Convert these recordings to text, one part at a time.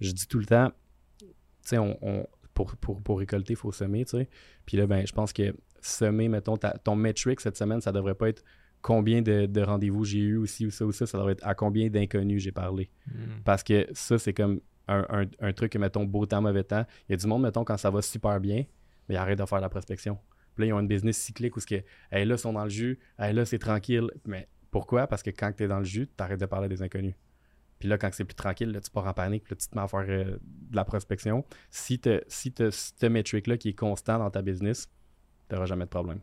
je dis tout le temps, tu sais, on, pour, pour, pour, récolter, il faut semer, tu sais. Puis là, ben, je pense que semer, mettons, ton metric cette semaine, ça devrait pas être combien de, rendez-vous j'ai eu, aussi ou ça, ou ça, ça devrait être à combien d'inconnus j'ai parlé. Hmm. Parce que ça, c'est comme un, truc que, mettons, beau temps, mauvais temps. Il y a du monde, mettons, quand ça va super bien, mais ils arrêtent de faire la prospection. Puis là, ils ont une business cyclique où ce que, là, ils sont dans le jus, là, c'est tranquille. Mais pourquoi? Parce que quand tu es dans le jus, tu arrêtes de parler des inconnus. Puis là, quand c'est plus tranquille, là, tu pars en panique, puis là, tu te mets à faire euh, de la prospection. Si tu as si ce métrique-là qui est constant dans ta business, tu n'auras jamais de problème.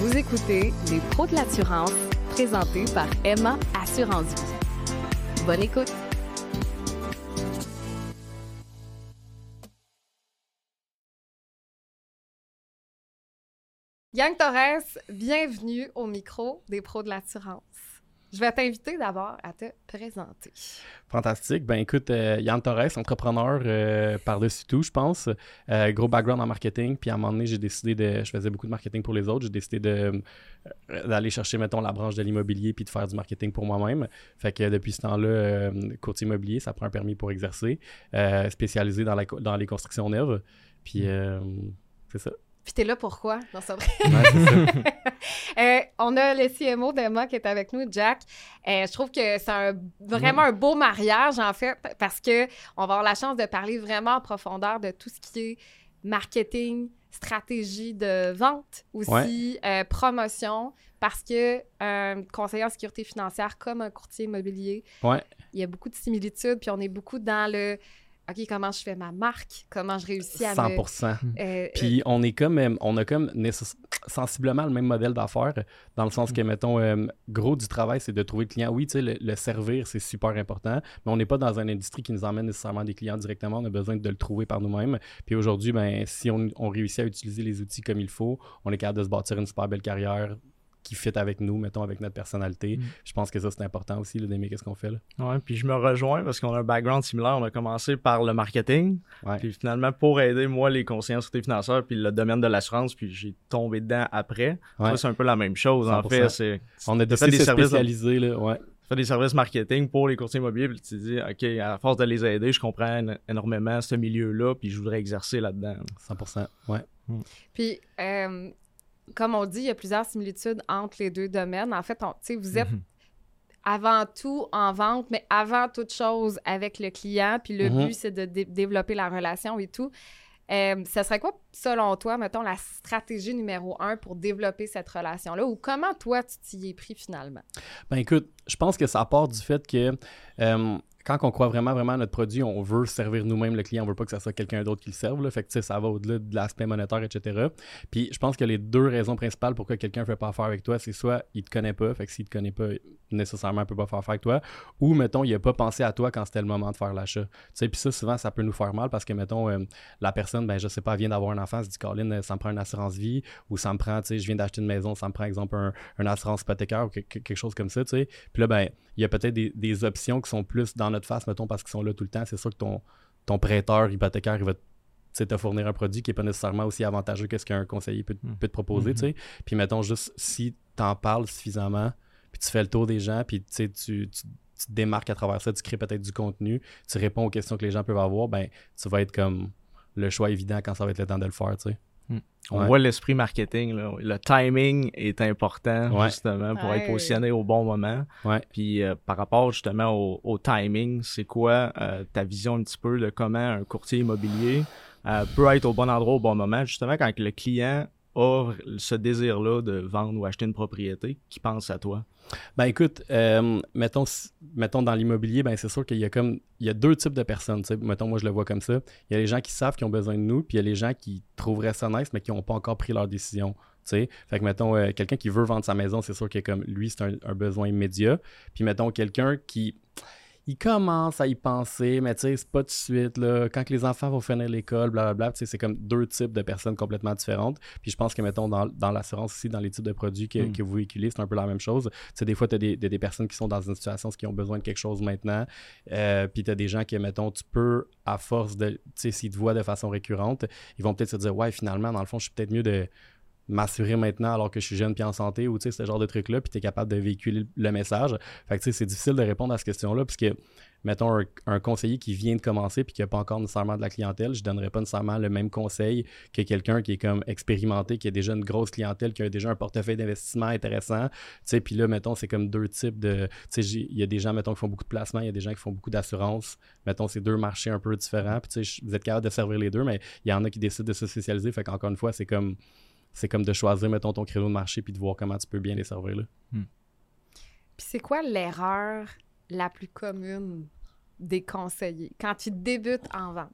Vous écoutez Les pros de l'assurance, présentés par Emma Assurance Vie. Bonne écoute! Yang Torres, bienvenue au micro des pros de l'assurance. Je vais t'inviter d'abord à te présenter. Fantastique. Ben écoute, euh, Yann Torres, entrepreneur euh, par-dessus tout, je pense. Euh, gros background en marketing. Puis à un moment donné, j'ai décidé de. Je faisais beaucoup de marketing pour les autres. J'ai décidé de d'aller chercher, mettons, la branche de l'immobilier puis de faire du marketing pour moi-même. Fait que depuis ce temps-là, courtier immobilier, ça prend un permis pour exercer. spécialisé dans, la, dans les constructions neuves. Puis c'est ça. Puis t'es là pourquoi? Non, c'est vrai. Euh, on a le CMO d'Emma qui est avec nous, Jack. Euh, je trouve que c'est vraiment un beau mariage, en fait, parce que on va avoir la chance de parler vraiment en profondeur de tout ce qui est marketing, stratégie de vente, aussi euh, promotion, parce que un conseiller en sécurité financière comme un courtier immobilier, il y a beaucoup de similitudes, puis on est beaucoup dans le OK, comment je fais ma marque, comment je réussis à 100 euh, euh, Puis on est comme, euh, on a comme sensiblement le même modèle d'affaires, dans le sens que, mm. mettons, gros du travail, c'est de trouver le client. Oui, tu sais, le, servir, c'est super important, mais on n'est pas dans une industrie qui nous emmène nécessairement des clients directement, on a besoin de le trouver par nous-mêmes. Puis aujourd'hui, ben, si on, on réussit à utiliser les outils comme il faut, on est capable de se bâtir une super belle carrière qui fit avec nous, mettons, avec notre personnalité. Mm. Je pense que ça, c'est important aussi d'aimer qu'est-ce qu'on fait. Là. Ouais, puis je me rejoins parce qu'on a un background similaire. On a commencé par le marketing. Puis finalement, pour aider, moi, les conseillers en sécurité financière, puis le domaine de l'assurance, puis j'ai tombé dedans après. c'est un peu la même chose. En fait, c'est. On a des services spécialisés, là. Ouais. Tu fais des services marketing pour les courtiers immobiliers, puis tu te dis, OK, à force de les aider, je comprends énormément ce milieu-là, puis je voudrais exercer là-dedans. 100 ouais. Mm. Puis, euh, comme on dit, il y a plusieurs similitudes entre les deux domaines. En fait, vous êtes mhm. avant tout en vente, mais avant toute chose avec le client. Puis le mhm. but, c'est de développer la relation et tout. Euh, ça serait quoi, selon toi, mettons, la stratégie numéro un pour développer cette relation-là? Ou comment toi, tu t'y es pris finalement? Ben écoute, je pense que ça part du fait que euh, quand on croit vraiment, vraiment à notre produit, on veut servir nous-mêmes le client. On veut pas que ça soit quelqu'un d'autre qui le serve. Là. Fait que ça va au-delà de l'aspect monétaire, etc. Puis je pense que les deux raisons principales pourquoi quelqu'un ne fait pas affaire avec toi, c'est soit il te connaît pas, fait que s'il te connaît pas, nécessairement, il peut pas faire affaire avec toi, ou mettons, il a pas pensé à toi quand c'était le moment de faire l'achat. Tu puis ça, souvent, ça peut nous faire mal parce que, mettons, euh, la personne, ben, je sais pas, vient d'avoir un enfant, se dit, Colin, euh, ça me prend une assurance vie, ou ça me prend, tu sais, je viens d'acheter une maison, ça me prend, exemple, un, assurance hypothécaire ou quelque chose comme ça, tu sais. Puis là, ben, il y a peut-être des, des options qui sont plus dans notre face, mettons, parce qu'ils sont là tout le temps, c'est sûr que ton, ton prêteur hypothécaire, il va te fournir un produit qui n'est pas nécessairement aussi avantageux que ce qu'un conseiller peut, hmm. te proposer. Mm-hmm. Puis mettons juste si tu en parles suffisamment, puis tu fais le tour des gens, puis tu, tu, tu te démarques à travers ça, tu crées peut-être du contenu, tu réponds aux questions que les gens peuvent avoir, ben tu vas être comme le choix évident quand ça va être le temps de le faire. sais. Hmm. On voit l'esprit marketing. Le timing est important justement pour être positionné au bon moment. Puis euh, par rapport justement au, timing, c'est quoi euh, ta vision un petit peu de comment un courtier immobilier euh, peut être au bon endroit au bon moment, justement quand le client a ce désir-là de vendre ou acheter une propriété, qui pense à toi? Ben écoute, euh, mettons, dans l'immobilier, ben c'est sûr qu'il y a comme il y a deux types de personnes. Mettons, moi je le vois comme ça. Il y a les gens qui savent qu'ils ont besoin de nous, puis il y a les gens qui trouveraient ça nice, mais qui n'ont pas encore pris leur décision. Fait que mettons, euh, quelqu'un qui veut vendre sa maison, c'est sûr que comme lui, c'est un besoin immédiat. Puis mettons quelqu'un qui il commence à y penser, mais tu sais, c'est pas tout de suite. Là. Quand les enfants vont finir l'école, blablabla, tu sais, c'est comme deux types de personnes complètement différentes. Puis je pense que, mettons, dans, dans l'assurance aussi, dans les types de produits que, hmm. que vous véhiculez, c'est un peu la même chose. Tu sais, des fois, tu as des, des, personnes qui sont dans une situation qui ont besoin de quelque chose maintenant. Euh, puis tu as des gens qui, mettons, tu peux, à force de, tu sais, s'ils te voient de façon récurrente, ils vont peut-être se dire, ouais, finalement, dans le fond, je suis peut-être mieux de m'assurer maintenant alors que je suis jeune puis en santé ou ce genre de truc-là, puis tu es capable de véhiculer le message. Fait que c'est difficile de répondre à cette question-là, puisque mettons, un, conseiller qui vient de commencer puis qui n'a pas encore nécessairement de la clientèle, je ne donnerais pas nécessairement le même conseil que quelqu'un qui est comme expérimenté, qui a déjà une grosse clientèle, qui a déjà un portefeuille d'investissement intéressant. Puis là, mettons, c'est comme deux types de. Il y a des gens, mettons, qui font beaucoup de placements, il y a des gens qui font beaucoup d'assurance. Mettons, c'est deux marchés un peu différents. Puis vous êtes capable de servir les deux, mais il y en a qui décident de se spécialiser. Fait qu'encore une fois, c'est comme c'est comme de choisir, mettons, ton créneau de marché puis de voir comment tu peux bien les servir là. Hmm. Puis c'est quoi l'erreur la plus commune des conseillers quand tu débutes en vente?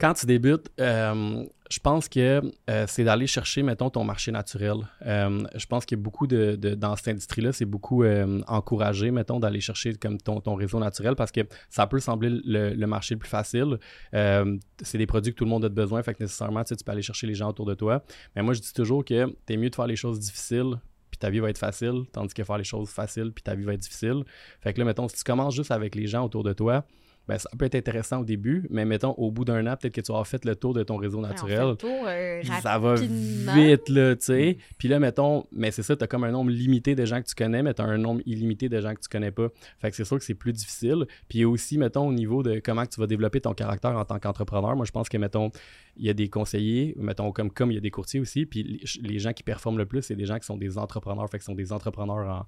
Quand tu débutes, euh, je pense que euh, c'est d'aller chercher, mettons, ton marché naturel. Euh, je pense qu'il y a beaucoup de, dans cette industrie-là, c'est beaucoup encouragé, mettons, d'aller chercher comme ton, réseau naturel parce que ça peut sembler le, marché le plus facile. c'est des produits que tout le monde a besoin, fait que nécessairement, tu, peux aller chercher les gens autour de toi. Mais moi, je dis toujours que es mieux de faire les choses difficiles puis ta vie va être facile, tandis que faire les choses faciles, puis ta vie va être difficile. Fait que là, mettons, si tu commences juste avec les gens autour de toi, ben, ça peut être intéressant au début, mais mettons, au bout d'un an, peut-être que tu vas fait le tour de ton réseau naturel. Euh, ça va vite, là, tu sais. Puis là, mettons, mais c'est ça, tu as comme un nombre limité de gens que tu connais, mais tu as un nombre illimité de gens que tu connais pas. Fait que c'est sûr que c'est plus difficile. Puis aussi, mettons, au niveau de comment tu vas développer ton caractère en tant qu'entrepreneur, moi, je pense que, mettons, il y a des conseillers, mettons, comme, comme il y a des courtiers aussi, puis les, gens qui performent le plus, c'est des gens qui sont des entrepreneurs, fait que sont des entrepreneurs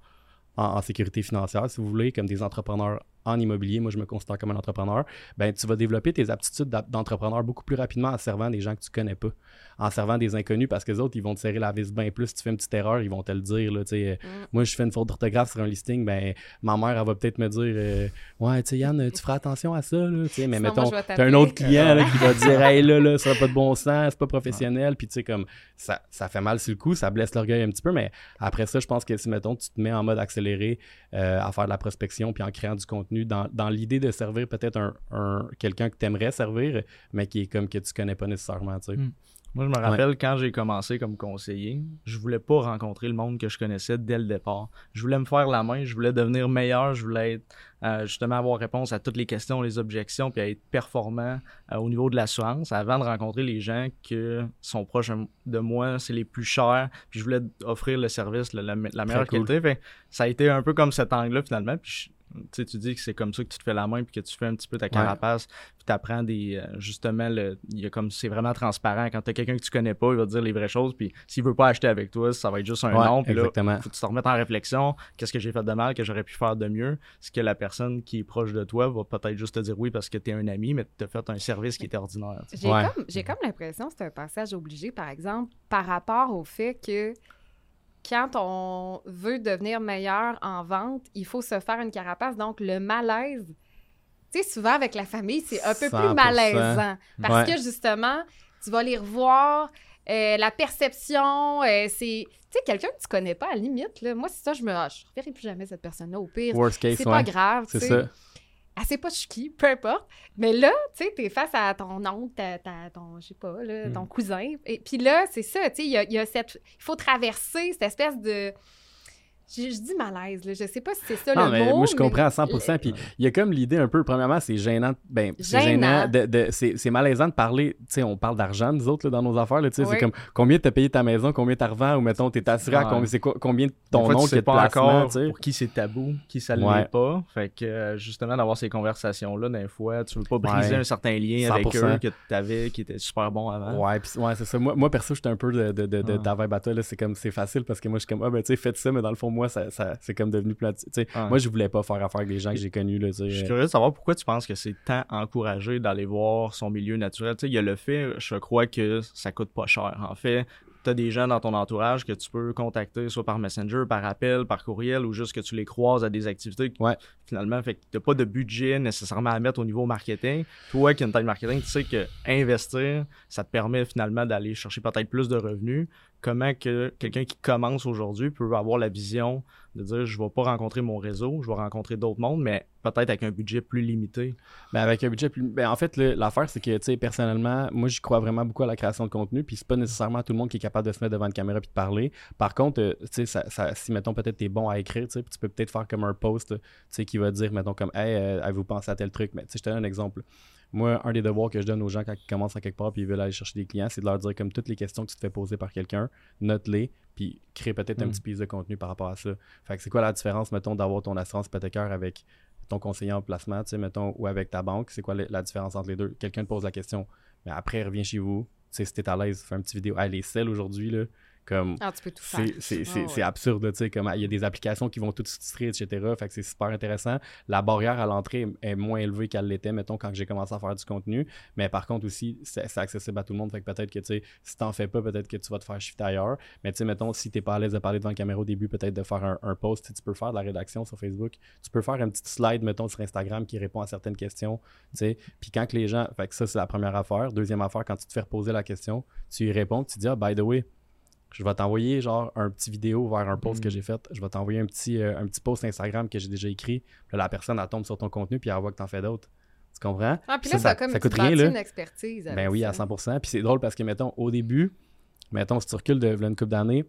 en sécurité financière, si vous voulez, comme des entrepreneurs en immobilier, moi je me considère comme un entrepreneur, ben tu vas développer tes aptitudes d'entrepreneur beaucoup plus rapidement en servant des gens que tu connais pas, en servant des inconnus parce que les autres ils vont te serrer la vis bien plus. Si tu fais une petite erreur, ils vont te le dire. Là, mm. Moi je fais une faute d'orthographe sur un listing, ben ma mère elle va peut-être me dire euh, Ouais, tu sais, Yann, tu feras attention à ça. Là, mais mettons, tu as un autre client qui va te dire Hey là, là, ça n'a pas de bon sens, c'est pas professionnel. Puis tu sais, comme ça, ça fait mal sur le coup, ça blesse l'orgueil un petit peu, mais après ça, je pense que si mettons, tu te mets en mode accéléré euh, à faire de la prospection puis en créant du contenu dans, dans l'idée de servir peut-être un, quelqu'un que tu aimerais servir, mais qui est comme que tu connais pas nécessairement. Hmm. Moi, je me rappelle quand j'ai commencé comme conseiller, je voulais pas rencontrer le monde que je connaissais dès le départ. Je voulais me faire la main, je voulais devenir meilleur, je voulais être, euh, justement avoir réponse à toutes les questions, les objections, puis être performant euh, au niveau de l'assurance avant de rencontrer les gens qui sont proches de moi, c'est les plus chers, puis je voulais offrir le service, la, meilleure qualité. ça a été un peu comme cet angle-là finalement, puis tu dis que c'est comme ça que tu te fais la main puis que tu fais un petit peu ta carapace puis tu apprends des euh, justement le il y a comme c'est vraiment transparent. Quand tu as quelqu'un que tu connais pas il va te dire les vraies choses puis s'il veut pas acheter avec toi ça va être juste un nom puis là faut que tu te remettes en réflexion. Qu'est-ce que j'ai fait de mal que j'aurais pu faire de mieux? Ce que la personne qui est proche de toi va peut-être juste te dire oui parce que tu es un ami mais tu as fait un service qui était ordinaire j'ai comme j'ai comme l'impression que c'est un passage obligé par exemple par rapport au fait que quand on veut devenir meilleur en vente, il faut se faire une carapace. Donc, le malaise, tu sais, souvent avec la famille, c'est un peu plus malaisant. Parce que justement, tu vas les revoir, euh, la perception, euh, c'est. Tu sais, quelqu'un que tu connais pas, à la limite, là, moi, c'est ça, je me. Ah, je ne reverrai plus jamais cette personne-là au pire. C'est pas grave. C'est ça elle sait pas qui, peu importe. Mais là, tu sais, t'es face à ton oncle, ta, ton, je sais pas, là, ton hmm. cousin. Et puis là, c'est ça, tu sais, il y a, cette... Il faut traverser cette espèce de je, dis malaise, là. je sais pas si c'est ça le mot. Moi, je comprends à 100%. Puis il y a comme l'idée un peu, premièrement, c'est gênant. Ben, c'est gênant. De, c'est malaisant de parler. Tu sais, on parle d'argent, nous autres, là, dans nos affaires. Tu sais, c'est comme combien t'as payé ta maison, combien t'as revends, ou mettons, t'es assuré à combien, c'est combien ton nom qui est pas encore pour qui c'est tabou, qui ça l'est pas. Fait que euh, justement, d'avoir ces conversations-là, des fois, tu veux pas briser un certain lien avec eux que tu avais, qui était super bon avant. Ouais, puis ouais, c'est ça. Moi, moi, perso, j'étais un peu de, de, de, là. C'est comme, c'est facile parce que moi, je suis comme, ah, ben, tu sais, faites ça, mais dans le fond, moi, ça, c'est comme devenu plat. Moi, je voulais pas faire affaire avec les gens que j'ai connus. Là, je suis curieux de savoir pourquoi tu penses que c'est tant encouragé d'aller voir son milieu naturel. il y a le fait, je crois que ça coûte pas cher. En fait, tu as des gens dans ton entourage que tu peux contacter soit par Messenger, par appel, par courriel ou juste que tu les croises à des activités. Ouais. Finalement, fait tu n'as pas de budget nécessairement à mettre au niveau marketing. Toi qui as une taille marketing, tu sais que investir, ça te permet finalement d'aller chercher peut-être plus de revenus comment que quelqu'un qui commence aujourd'hui peut avoir la vision de dire je vais pas rencontrer mon réseau, je vais rencontrer d'autres mondes, mais peut-être avec un budget plus limité. Ben avec un budget plus ben en fait l'affaire c'est que personnellement, moi j'y crois vraiment beaucoup à la création de contenu, puis c'est pas nécessairement tout le monde qui est capable de se mettre devant une caméra puis de parler. Par contre, euh, ça, si mettons peut-être t'es bon à écrire, tu peux peut-être faire comme un post, qui va dire mettons comme hey, euh, avez-vous pensé à tel truc, mais je te donne un exemple moi, un des devoirs que je donne aux gens quand ils commencent à quelque part puis ils veulent aller chercher des clients, c'est de leur dire comme toutes les questions que tu te fais poser par quelqu'un, note-les, puis crée peut-être un mm. petit piece de contenu par rapport à ça. Fait que c'est quoi la différence, mettons, d'avoir ton assurance hypothécaire avec ton conseiller en placement, tu sais, mettons, ou avec ta banque, c'est quoi la différence entre les deux? Quelqu'un te pose la question, mais après, reviens chez vous, tu sais, si t'es à l'aise, fais une petite vidéo. Ah, les selles aujourd'hui, là, comme, ah, tu peux tout faire. C'est ah, absurde, tu sais, comme il y a des applications qui vont tout titrer, etc. Fait que c'est super intéressant. La barrière à l'entrée est moins élevée qu'elle l'était, mettons, quand j'ai commencé à faire du contenu. Mais par contre aussi, c'est accessible à tout le monde. Fait que peut-être que, tu sais, si t'en fais pas, peut-être que tu vas te faire shifter ailleurs. Mais tu sais, mettons, si t'es pas à l'aise de parler devant la caméra au début, peut-être de faire un, un post, tu peux faire de la rédaction sur Facebook. Tu peux faire un petit slide, mettons, sur Instagram qui répond à certaines questions, tu sais. Puis quand que les gens, fait que ça, c'est la première affaire. Deuxième affaire, quand tu te fais reposer la question, tu y réponds, tu dis, ah, by the way, je vais t'envoyer genre un petit vidéo vers un post que mm. j'ai fait. Je vais t'envoyer un petit, euh, un petit post Instagram que j'ai déjà écrit. la personne, elle tombe sur ton contenu puis elle voit que t'en fais d'autres. Tu comprends? Ah, puis là, ça, comme coûte rien, là. une expertise. ben oui, à 100%. Puis c'est drôle parce que, mettons, au début, mettons, si tu recules de une couple d'années,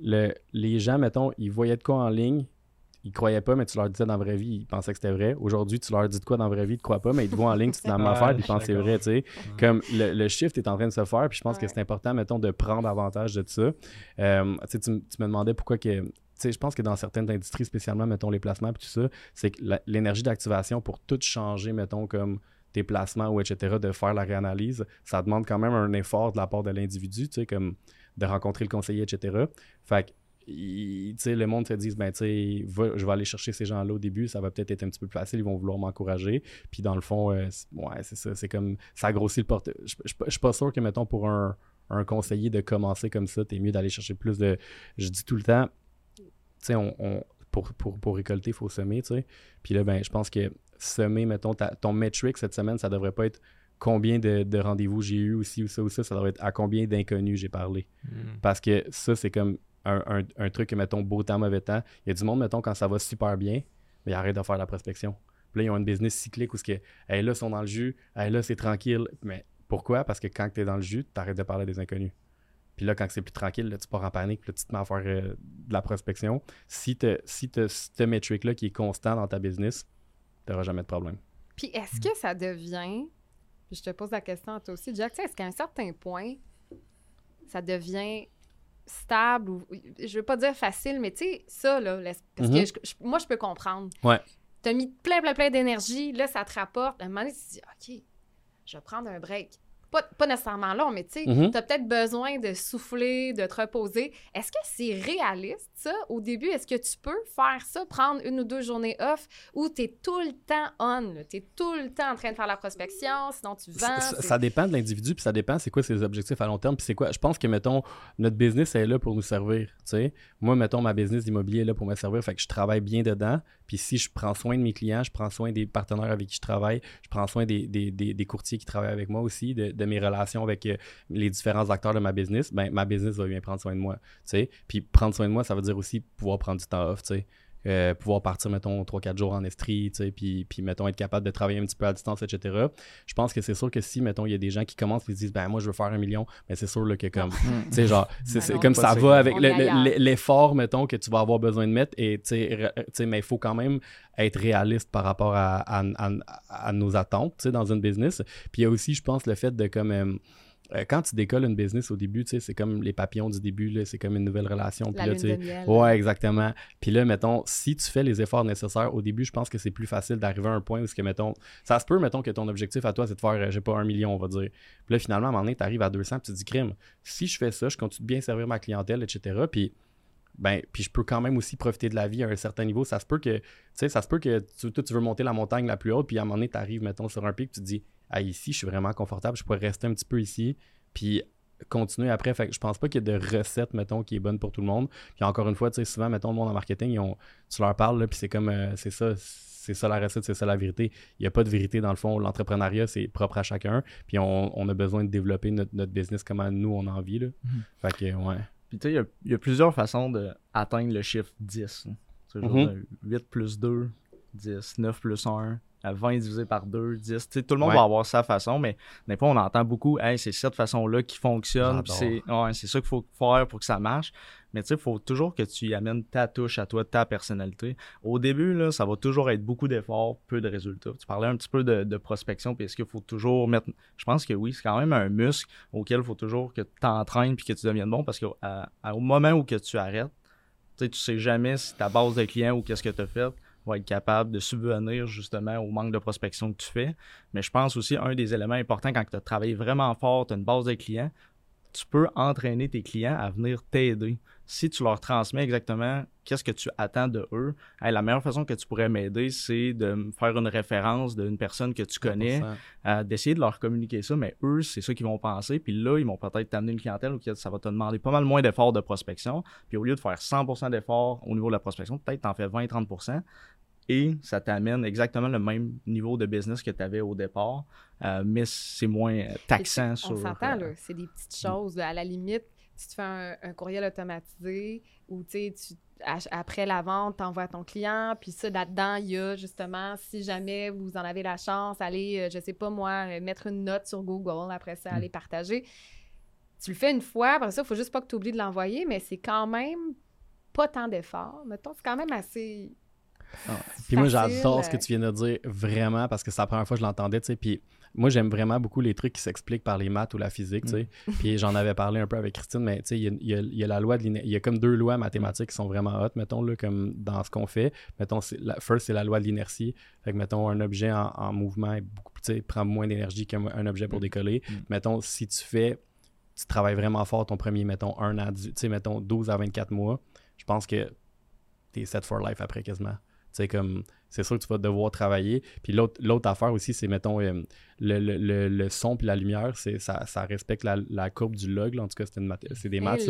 les gens, mettons, ils voyaient de quoi en ligne, ils croyaient pas, mais tu leur disais dans la vraie vie, ils pensaient que c'était vrai. Aujourd'hui, tu leur dis de quoi dans la vraie vie, ils te croient pas, mais ils te voient en ligne, tu te la même affaire, puis ils pensent que c'est vrai, tu sais. Comme le, shift est en train de se faire, puis je pense que c'est important, mettons, de prendre avantage de ça. Euh, tu, tu me demandais pourquoi que tu sais, je pense que dans certaines industries, spécialement, mettons, les placements et tout ça, c'est que l'énergie d'activation pour tout changer, mettons, comme tes placements ou etc., de faire la réanalyse, ça demande quand même un effort de la part de l'individu, tu sais, comme de rencontrer le conseiller, etc. Fait que le monde se dit ben, je vais aller chercher ces gens-là au début, ça va peut-être être un petit peu plus facile, ils vont vouloir m'encourager. Puis dans le fond, euh, ouais, c'est ça, c'est comme ça grossit le porte. Je suis pas sûr que, mettons, pour un, conseiller de commencer comme ça, t'es mieux d'aller chercher plus de. Je dis tout le temps, tu sais, on, pour, pour, récolter, il faut semer, tu sais. Puis là, ben, je pense que semer, mettons, ton metric cette semaine, ça devrait pas être combien de, rendez-vous j'ai eu aussi ou ça ou ça, ça devrait être à combien d'inconnus j'ai parlé. Hmm. Parce que ça, c'est comme un, truc, mettons, beau temps, mauvais temps. Il y a du monde, mettons, quand ça va super bien, mais ils arrêtent de faire la prospection. Puis là, ils ont une business cyclique où ce que, là, ils sont dans le jus, là, c'est tranquille. Mais pourquoi? Parce que quand tu dans le jus, tu de parler des inconnus. Puis là, quand c'est plus tranquille, là, tu pars en panique, puis là, tu te mets à faire euh, de la prospection. Si tu si as ce métrique-là qui est constant dans ta business, tu jamais de problème. Puis est-ce que ça devient, je te pose la question à toi aussi, Jack, est-ce qu'à un certain point, ça devient stable ou je veux pas dire facile, mais tu sais, ça, là, parce que mhm. moi, je peux comprendre. Ouais. Tu as mis plein, plein, plein d'énergie, là, ça te rapporte. À un moment donné, tu te dis, OK, je vais prendre un break pas, nécessairement long, mais tu sais, mm-hmm. tu as peut-être besoin de souffler, de te reposer. Est-ce que c'est réaliste, ça, au début? Est-ce que tu peux faire ça, prendre une ou deux journées off, ou tu es tout le temps on, tu es tout le temps en train de faire la prospection, sinon tu vends? Ça, dépend de l'individu, puis ça dépend c'est quoi ses objectifs à long terme, puis c'est quoi. Je pense que, mettons, notre business est là pour nous servir, tu sais. Moi, mettons, ma business d'immobilier est là pour me servir, fait que je travaille bien dedans, puis si je prends soin de mes clients, je prends soin des partenaires avec qui je travaille, je prends soin des, des, des, courtiers qui travaillent avec moi aussi, de, de mes relations avec euh, les différents acteurs de ma business, ben, ma business va bien prendre soin de moi. Puis prendre soin de moi, ça veut dire aussi pouvoir prendre du temps off. Euh, pouvoir partir, mettons, 3-4 jours en estrie, puis, puis, mettons, être capable de travailler un petit peu à distance, etc. Je pense que c'est sûr que si, mettons, il y a des gens qui commencent et se disent, ben moi, je veux faire un million, mais c'est sûr que comme, tu sais, genre, c'est ben comme ça va avec l'effort, mettons, que tu vas avoir besoin de mettre, et, tu sais, mais il faut quand même être réaliste par rapport à, à, nos attentes, tu sais, dans une business. Puis il y a aussi, je pense, le fait de, comme, euh, euh, quand tu décolles une business au début, c'est comme les papillons du début, c'est comme une nouvelle relation. La puis là, ouais, exactement. Puis là, mettons, si tu fais les efforts nécessaires au début, je pense que c'est plus facile d'arriver à un point où, que, mettons, ça se peut, mettons, que ton objectif à toi, c'est de faire, euh, j'ai pas un million, on va dire. Puis là, finalement, à un moment donné, tu arrives à 200, puis tu te dis, crime, si je fais ça, je continue de bien servir ma clientèle, etc. Puis ben, puis je peux quand même aussi profiter de la vie à un certain niveau. Ça se peut que, tu sais, ça se peut que tu, toi, tu veux monter la montagne la plus haute, puis à un moment donné, tu arrives, mettons, sur un pic, tu te dis, ah, ici, je suis vraiment confortable, je pourrais rester un petit peu ici, puis continuer après. Fait que je pense pas qu'il y ait de recette, mettons, qui est bonne pour tout le monde. Puis encore une fois, tu sais, souvent, mettons, le monde en marketing, ils ont, tu leur parles, puis c'est comme, euh, c'est ça, c'est ça la recette, c'est ça la vérité. Il n'y a pas de vérité dans le fond. L'entrepreneuriat, c'est propre à chacun. Puis on, a besoin de développer notre, business comme nous, on a envie. Là. Mhm. Fait que, ouais. Puis tu sais, il y, a plusieurs façons d'atteindre le chiffre 10. 8 plus 2, 10, 9 plus 1, 20 divisé par 2, 10. tout le monde va avoir sa façon, mais des fois, on entend beaucoup, hey, c'est cette façon-là qui fonctionne, c'est ouais, ça qu'il faut faire pour que ça marche. Mais tu sais, il faut toujours que tu y amènes ta touche à toi, ta personnalité. Au début, là, ça va toujours être beaucoup d'efforts, peu de résultats. Tu parlais un petit peu de, prospection, puis est-ce qu'il faut toujours mettre. Je pense que oui, c'est quand même un muscle auquel il faut toujours que tu t'entraînes puis que tu deviennes bon parce qu'au moment où que tu arrêtes, tu sais jamais si ta base de clients ou qu'est-ce que tu as fait va être capable de subvenir justement au manque de prospection que tu fais. Mais je pense aussi un des éléments importants quand tu as travaillé vraiment fort, tu as une base de clients, tu peux entraîner tes clients à venir t'aider. Si tu leur transmets exactement qu'est-ce que tu attends de eux, la meilleure façon que tu pourrais m'aider, c'est de me faire une référence d'une personne que tu connais, euh, d'essayer de leur communiquer ça, mais eux, c'est ça qu'ils vont penser. Puis là, ils vont peut-être t'amener une clientèle ou ça va te demander pas mal moins d'efforts de prospection. Puis au lieu de faire 100% d'efforts au niveau de la prospection, peut-être tu en fais 20-30% et ça t'amène exactement le même niveau de business que tu avais au départ, euh, mais c'est moins taxant sur. On s'entend, là. C'est des petites choses. À la limite, tu fais un, courriel automatisé ou tu après la vente, tu envoies à ton client, puis ça, là-dedans, il y a justement, si jamais vous en avez la chance, aller, euh, je sais pas moi, euh, mettre une note sur Google, après ça, mm. aller partager. Tu le fais une fois, après ça, il faut juste pas que tu oublies de l'envoyer, mais c'est quand même pas tant d'efforts. Mettons, c'est quand même assez ah, puis moi, j'adore ce que tu viens de dire, vraiment, parce que c'est la première fois que je l'entendais, tu sais. Puis moi, j'aime vraiment beaucoup les trucs qui s'expliquent par les maths ou la physique, tu sais. Mm. Puis j'en avais parlé un peu avec Christine, mais tu sais, il y, a, la loi de Il y a comme deux lois mathématiques qui sont vraiment hautes, mettons, là, comme dans ce qu'on fait. Mettons, la, first, c'est la loi de l'inertie. Fait que, mettons, un objet en, mouvement est beaucoup, prend moins d'énergie qu'un objet pour mm. décoller. Mm. Mettons, si tu fais, tu travailles vraiment fort ton premier, mettons, un an, tu sais, mettons, 12 à 24 mois, je pense que tu es set for life après quasiment. C'est comme c'est sûr que tu vas devoir travailler. Puis l'autre affaire aussi, c'est, mettons, euh, le, son puis la lumière, c'est, ça, ça respecte la, courbe du log. En tout cas, c'est, des maths.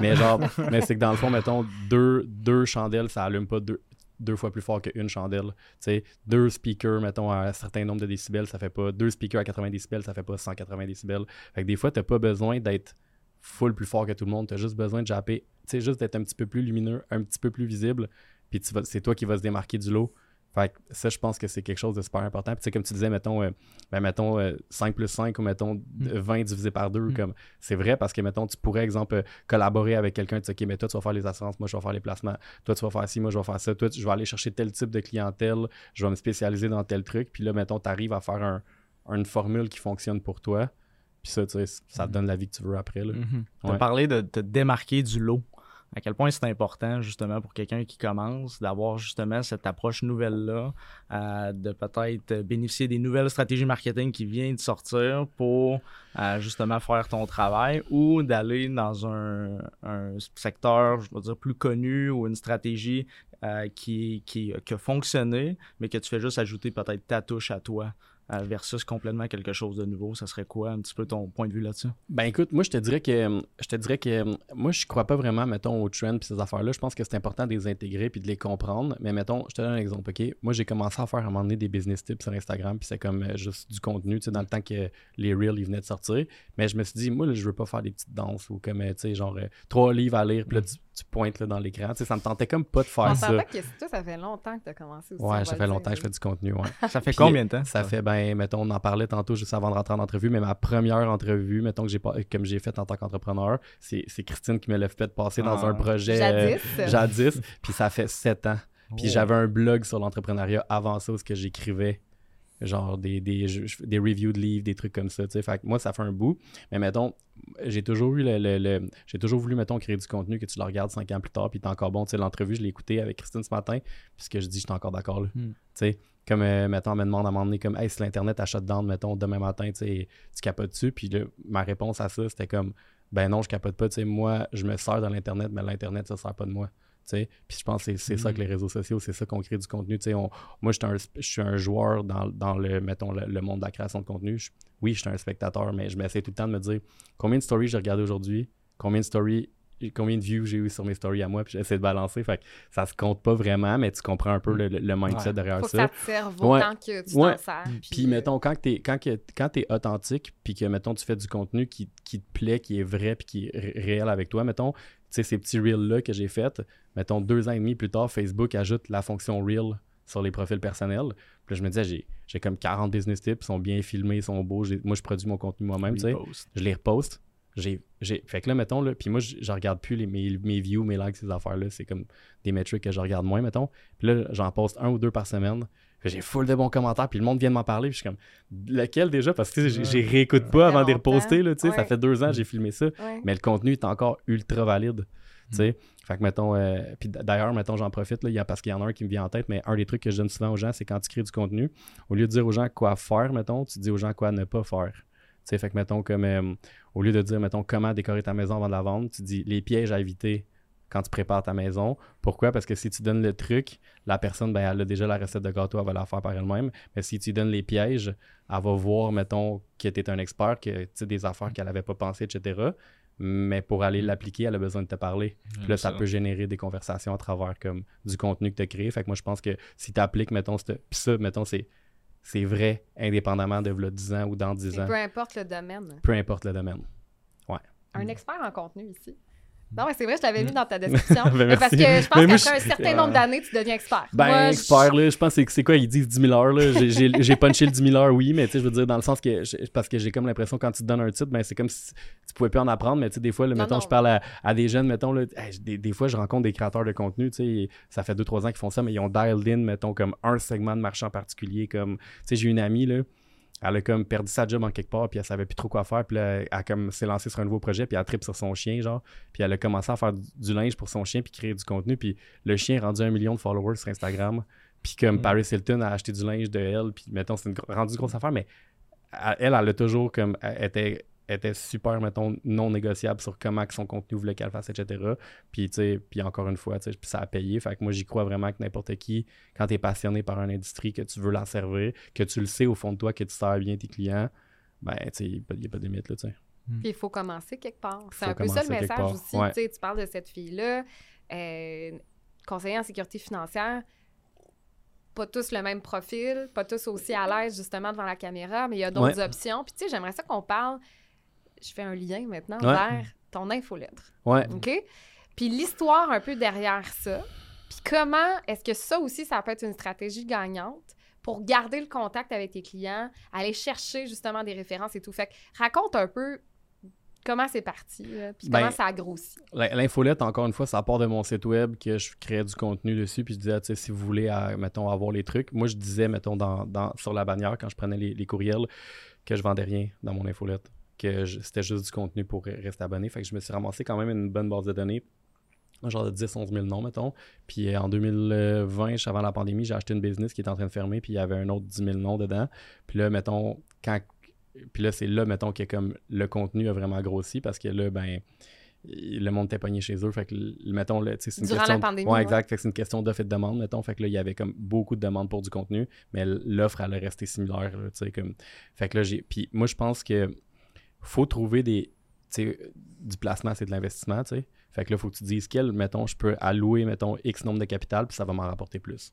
Mais genre, mais c'est que dans le fond, mettons, deux, deux chandelles, ça allume pas deux, deux fois plus fort qu'une chandelle. sais deux speakers, mettons, à un certain nombre de décibels, ça fait pas. Deux speakers à 80 décibels, ça fait pas 180 décibels. Fait que des fois, t'as pas besoin d'être full plus fort que tout le monde. Tu as juste besoin de japper, tu sais, juste d'être un petit peu plus lumineux, un petit peu plus visible puis c'est toi qui vas se démarquer du lot. Fait que ça, je pense que c'est quelque chose de super important. Puis, comme tu disais, mettons, euh, ben, mettons 5 euh, plus 5 ou mettons 20 mm. divisé par 2. Mm. comme C'est vrai parce que, mettons, tu pourrais, exemple, euh, collaborer avec quelqu'un. Tu sais, OK, mais toi, tu vas faire les assurances, moi, je vais faire les placements. Toi, tu vas faire ci, moi, je vais faire ça. Toi, je vais aller chercher tel type de clientèle. Je vais me spécialiser dans tel truc. Puis là, mettons, tu arrives à faire une formule qui fonctionne pour toi. Puis ça, tu sais, ça te mm. donne la vie que tu veux après. Tu as parlé de te démarquer du lot à quel point c'est important justement pour quelqu'un qui commence d'avoir justement cette approche nouvelle-là, euh, de peut-être bénéficier des nouvelles stratégies marketing qui viennent de sortir pour euh, justement faire ton travail ou d'aller dans un, secteur, je veux dire, plus connu ou une stratégie euh, qui, qui, qui a fonctionné, mais que tu fais juste ajouter peut-être ta touche à toi. Euh, versus complètement quelque chose de nouveau, ça serait quoi un petit peu ton point de vue là-dessus? Ben écoute, moi je te dirais que je te dirais que moi je crois pas vraiment, mettons, aux trends et ces affaires-là. Je pense que c'est important de les intégrer puis de les comprendre. Mais mettons, je te donne un exemple, OK? Moi j'ai commencé à faire à un moment donné des business tips sur Instagram, puis c'est comme euh, juste du contenu, tu sais, dans le temps que les reels ils venaient de sortir. Mais je me suis dit, moi je veux pas faire des petites danses ou comme, euh, tu sais, genre trois livres à lire, puis là tu tu pointes là, dans l'écran. Tu sais, ça me tentait comme pas de faire On ça. que toi, ça fait longtemps que tu as commencé aussi. Ouais, ça fait longtemps que je fais du contenu. Ouais. ça fait combien de temps? Ça fait, ben, mettons, on en parlait tantôt juste avant de rentrer en entrevue, mais ma première entrevue, mettons, que j'ai pas, comme j'ai fait en tant qu'entrepreneur, c'est Christine qui me l'a fait passer dans un ah. projet. Jadis. Euh, jadis. puis ça fait sept ans. Puis oh. j'avais un blog sur l'entrepreneuriat avant ça où j'écrivais genre des, des, des reviews de livres, des trucs comme ça. Fait que moi, ça fait un bout. Mais mettons, j'ai toujours eu le, j'ai toujours voulu, mettons, créer du contenu que tu le regardes cinq ans plus tard, puis t'es encore bon. Tu sais, l'entrevue, je l'ai écouté avec Christine ce matin, puisque je dis, j'étais encore d'accord là. Hmm. Tu sais, comme, euh, mettons, elle me demande à un moment donné, comme, hey, si l'Internet achète down, mettons, demain matin, tu capotes dessus. Puis ma réponse à ça, c'était comme, ben non, je capote pas. Tu sais, moi, je me sers de l'Internet, mais l'Internet, ça sert pas de moi. Puis je pense que c'est ça que mm. les réseaux sociaux, c'est ça qu'on crée du contenu. On, moi, je suis un, joueur dans, le, mettons, le, monde de la création de contenu. oui, je suis un spectateur, mais je m'essaie tout le temps de me dire combien de stories j'ai regardé aujourd'hui, combien de stories combien de views j'ai eu sur mes stories à moi, puis j'essaie de balancer. Fait que ça se compte pas vraiment, mais tu comprends un peu le, le mindset derrière Faut ça. Que ça te serve autant que tu t'en sers. Puis, mettons, quand tu es, quand, quand es authentique, puis que, mettons, tu fais du contenu qui, qui, te plaît, qui est vrai, puis qui est réel avec toi, mettons, sais, ces petits reels-là que j'ai fait, mettons deux ans et demi plus tard, Facebook ajoute la fonction Reel sur les profils personnels. Puis là, je me disais, j'ai comme 40 business tips, ils sont bien filmés, ils sont beaux. Moi, je produis mon contenu moi-même, tu sais. Je les reposte. J'ai, fait que là, mettons, là, puis moi, je, regarde plus les, mes, mes views, mes likes, ces affaires-là. C'est comme des métriques que je regarde moins, mettons. Puis là, j'en poste un ou deux par semaine. J'ai full de bons commentaires, puis le monde vient de m'en parler. Puis je suis comme, lequel déjà? Parce que j'ai réécoute pas avant de les reposter. Là, sais Ça fait deux ans que j'ai filmé ça. Mais le contenu est encore ultra valide. tu sais Fait que, mettons, euh, puis d'ailleurs, mettons, j'en profite, là, y a, parce qu'il y en a un qui me vient en tête, mais un des trucs que je donne souvent aux gens, c'est quand tu crées du contenu, au lieu de dire aux gens quoi faire, mettons, tu dis aux gens quoi ne pas faire. sais fait que, mettons, comme, euh, au lieu de dire, mettons, comment décorer ta maison avant de la vendre, tu dis les pièges à éviter quand tu prépares ta maison. Pourquoi? Parce que si tu donnes le truc, la personne, ben, elle a déjà la recette de gâteau, elle va la faire par elle-même. Mais si tu donnes les pièges, elle va voir, mettons, que tu es un expert, que tu sais, des affaires qu'elle n'avait pas pensé, etc. Mais pour aller l'appliquer, elle a besoin de te parler. Puis là, ça, peut générer des conversations à travers comme du contenu que tu as créé. Fait que moi, je pense que si tu appliques, mettons, puis ça, mettons, c'est c'est vrai, indépendamment de là, 10 ans ou dans 10 ans. Peu importe le domaine. Peu importe le domaine. Ouais. Un expert en contenu ici. Non, mais c'est vrai, je l'avais mis dans ta description. Ben, parce que je pense qu'après un certain nombre d'années, tu deviens expert. Ben, expert, je... là, je pense que c'est quoi, ils disent 10 000 heures, là. J'ai punché le 10 000 heures, oui, mais tu sais, je veux dire, dans le sens que, parce que j'ai comme l'impression, quand tu te donnes un titre, ben, c'est comme si tu pouvais plus en apprendre, mais tu sais, des fois, là, mettons, je parle à, des jeunes, mettons, là, des, des, fois, je rencontre des créateurs de contenu, tu sais, ça fait 2-3 ans qu'ils font ça, mais ils ont dialed in, mettons, comme un segment de marché en particulier, comme, tu sais, j'ai une amie, là, elle a comme perdu sa job en quelque part, puis elle savait plus trop quoi faire. Puis là, elle comme s'est lancée sur un nouveau projet, puis elle tripe sur son chien, genre. Puis elle a commencé à faire du, linge pour son chien, puis créer du contenu. Puis le chien a rendu un million de followers sur Instagram. Puis comme mm. Paris Hilton a acheté du linge de elle, puis mettons, c'est une rendu grosse affaire, mais elle, elle a toujours comme. Elle était était super, mettons, non négociable sur comment que son contenu voulait qu'elle fasse, etc. Puis, tu sais, puis encore une fois, tu sais, ça a payé. Fait que moi, j'y crois vraiment que n'importe qui, quand tu es passionné par une industrie, que tu veux la servir, que tu le sais au fond de toi, que tu sers bien tes clients, ben, tu sais, il n'y a, pas de limite, là, tu sais. Hmm. Puis il faut commencer quelque part. C'est un peu ça le message aussi. Tu sais, tu parles de cette fille-là, euh, conseiller en sécurité financière, pas tous le même profil, pas tous aussi à l'aise justement devant la caméra, mais il y a d'autres options. Puis tu sais, j'aimerais ça qu'on parle je fais un lien maintenant vers ton infolettre. Ouais. OK? Puis l'histoire un peu derrière ça. Puis comment est-ce que ça aussi, ça peut être une stratégie gagnante pour garder le contact avec tes clients, aller chercher justement des références et tout? Fait que raconte un peu comment c'est parti, puis comment ben, ça a grossi. L'infolette, encore une fois, ça part de mon site web que je créais du contenu dessus, puis je disais, tu sais, si vous voulez, mettons, avoir les trucs. Moi, je disais, mettons, dans, sur la bannière, quand je prenais les, les courriels, que je vendais rien dans mon infolette que c'était juste du contenu pour rester abonné. Fait que je me suis ramassé quand même une bonne base de données genre de 10, 11 000 noms, mettons. Puis euh, en 2020, avant la pandémie, j'ai acheté une business qui était en train de fermer, puis il y avait un autre 10 000 noms dedans. Puis là, mettons, quand. Puis là, c'est là, mettons, que comme le contenu a vraiment grossi parce que là, ben, le monde était pogné chez eux. Fait que, mettons, là, c'est une Durant question. La pandémie, ouais, exact. Fait que c'est une question d'offre et de demande, mettons. Fait que là, il y avait comme beaucoup de demandes pour du contenu, mais l'offre allait rester similaire, tu sais, comme. Fait que là, j'ai. Puis moi, je pense que faut trouver des. Du placement, c'est de l'investissement, tu sais. Fait que là, il faut que tu dises quel, mettons, je peux allouer, mettons, X nombre de capital, puis ça va m'en rapporter plus.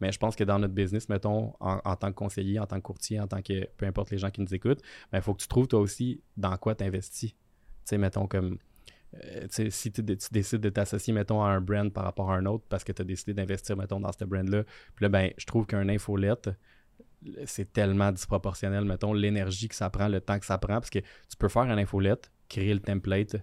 Mais je pense que dans notre business, mettons, en, tant que conseiller, en tant que courtier, en tant que peu importe les gens qui nous écoutent, il ben, faut que tu trouves toi aussi dans quoi tu investis. Mettons comme. Euh, si tu, décides de t'associer, mettons, à un brand par rapport à un autre parce que tu as décidé d'investir, mettons, dans ce brand-là, puis là, ben, je trouve qu'un infolette, c'est tellement disproportionnel, mettons, l'énergie que ça prend, le temps que ça prend, parce que tu peux faire un infolette, créer le template.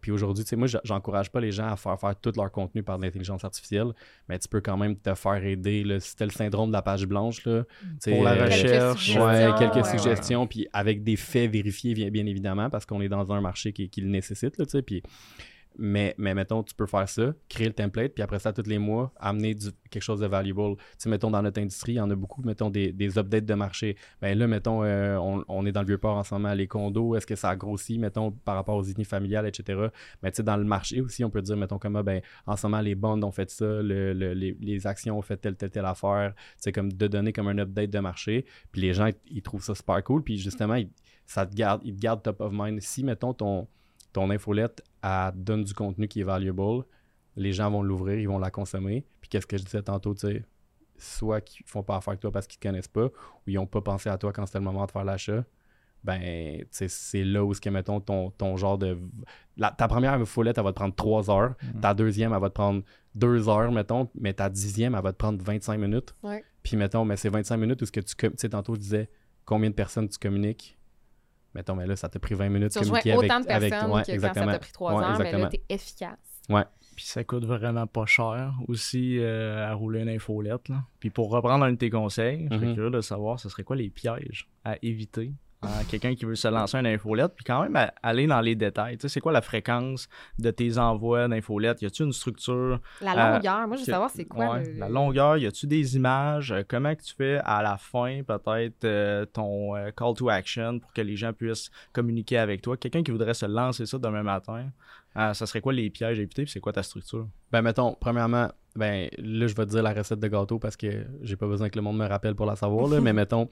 puis aujourd'hui, tu sais, moi, j'encourage pas les gens à faire faire tout leur contenu par l'intelligence artificielle, mais tu peux quand même te faire aider. Là, si le syndrome de la page blanche, là, pour la recherche, ouais, quelques suggestions, puis avec des faits vérifiés, bien, bien évidemment, parce qu'on est dans un marché qui, qui le nécessite. Là, puis mais, mais mettons, tu peux faire ça, créer le template, puis après ça, tous les mois, amener quelque chose de valuable. Tu sais, mettons, dans notre industrie, il y en a beaucoup, mettons, des, des updates de marché. Ben là, mettons, euh, on, est dans le Vieux-Port en ce moment, les condos, est-ce que ça a grossi, mettons, par rapport aux unités familiales, etc. Mais tu sais, dans le marché aussi, on peut dire, mettons, comme, ben, en ce moment, les bonds ont fait ça, les, les, actions ont fait telle, telle, telle affaire. C'est comme de donner comme un update de marché. Puis les gens, ils, trouvent ça super cool. Puis justement, ça te garde, ils te gardent top of mind. Si, mettons, ton ton infolette elle donne du contenu qui est valuable, les gens vont l'ouvrir, ils vont la consommer. Puis qu'est-ce que je disais tantôt, tu sais, soit qu'ils font pas affaire avec toi parce qu'ils te connaissent pas, ou ils n'ont pas pensé à toi quand c'était le moment de faire l'achat, ben, c'est là où, ce que, mettons, ton, ton genre de. ta première infolette, elle va te prendre 3 heures. Mm-hmm. Ta deuxième, elle va te prendre deux heures, mettons, mais ta dixième, elle va te prendre 25 minutes. Ouais. Puis, mettons, mais c'est 25 minutes où ce que tu... Tu sais, tantôt, je disais combien de personnes tu communiques? Mettons, mais là, ça t'a pris 20 minutes Tu de communiquer autant avec... de personnes avec... Ouais, que exactement. quand ça t'a pris trois Ouais, heures, mais là, t'es efficace. Ouais. Puis ça coûte vraiment pas cher aussi euh, à rouler une infolette. Là. Puis pour reprendre un de tes conseils, je serais Mhm. curieux de savoir ce serait quoi les pièges à éviter? À quelqu'un qui veut se lancer une infolette, puis quand même à- aller dans les détails. Tu sais, c'est quoi la fréquence de tes envois d'infolettes? Y a-tu une structure? La Euh, longueur, moi, je veux savoir c'est quoi Ouais, le- La longueur, y a-tu des images? Euh, comment que tu fais à la fin, peut-être, euh, ton euh, call to action pour que les gens puissent communiquer avec toi? Quelqu'un qui voudrait se lancer ça demain matin, euh, ça serait quoi les pièges à éviter? Puis c'est quoi ta structure? Ben, mettons, premièrement, ben, là, je vais te dire la recette de gâteau parce que j'ai pas besoin que le monde me rappelle pour la savoir, là, mais mettons,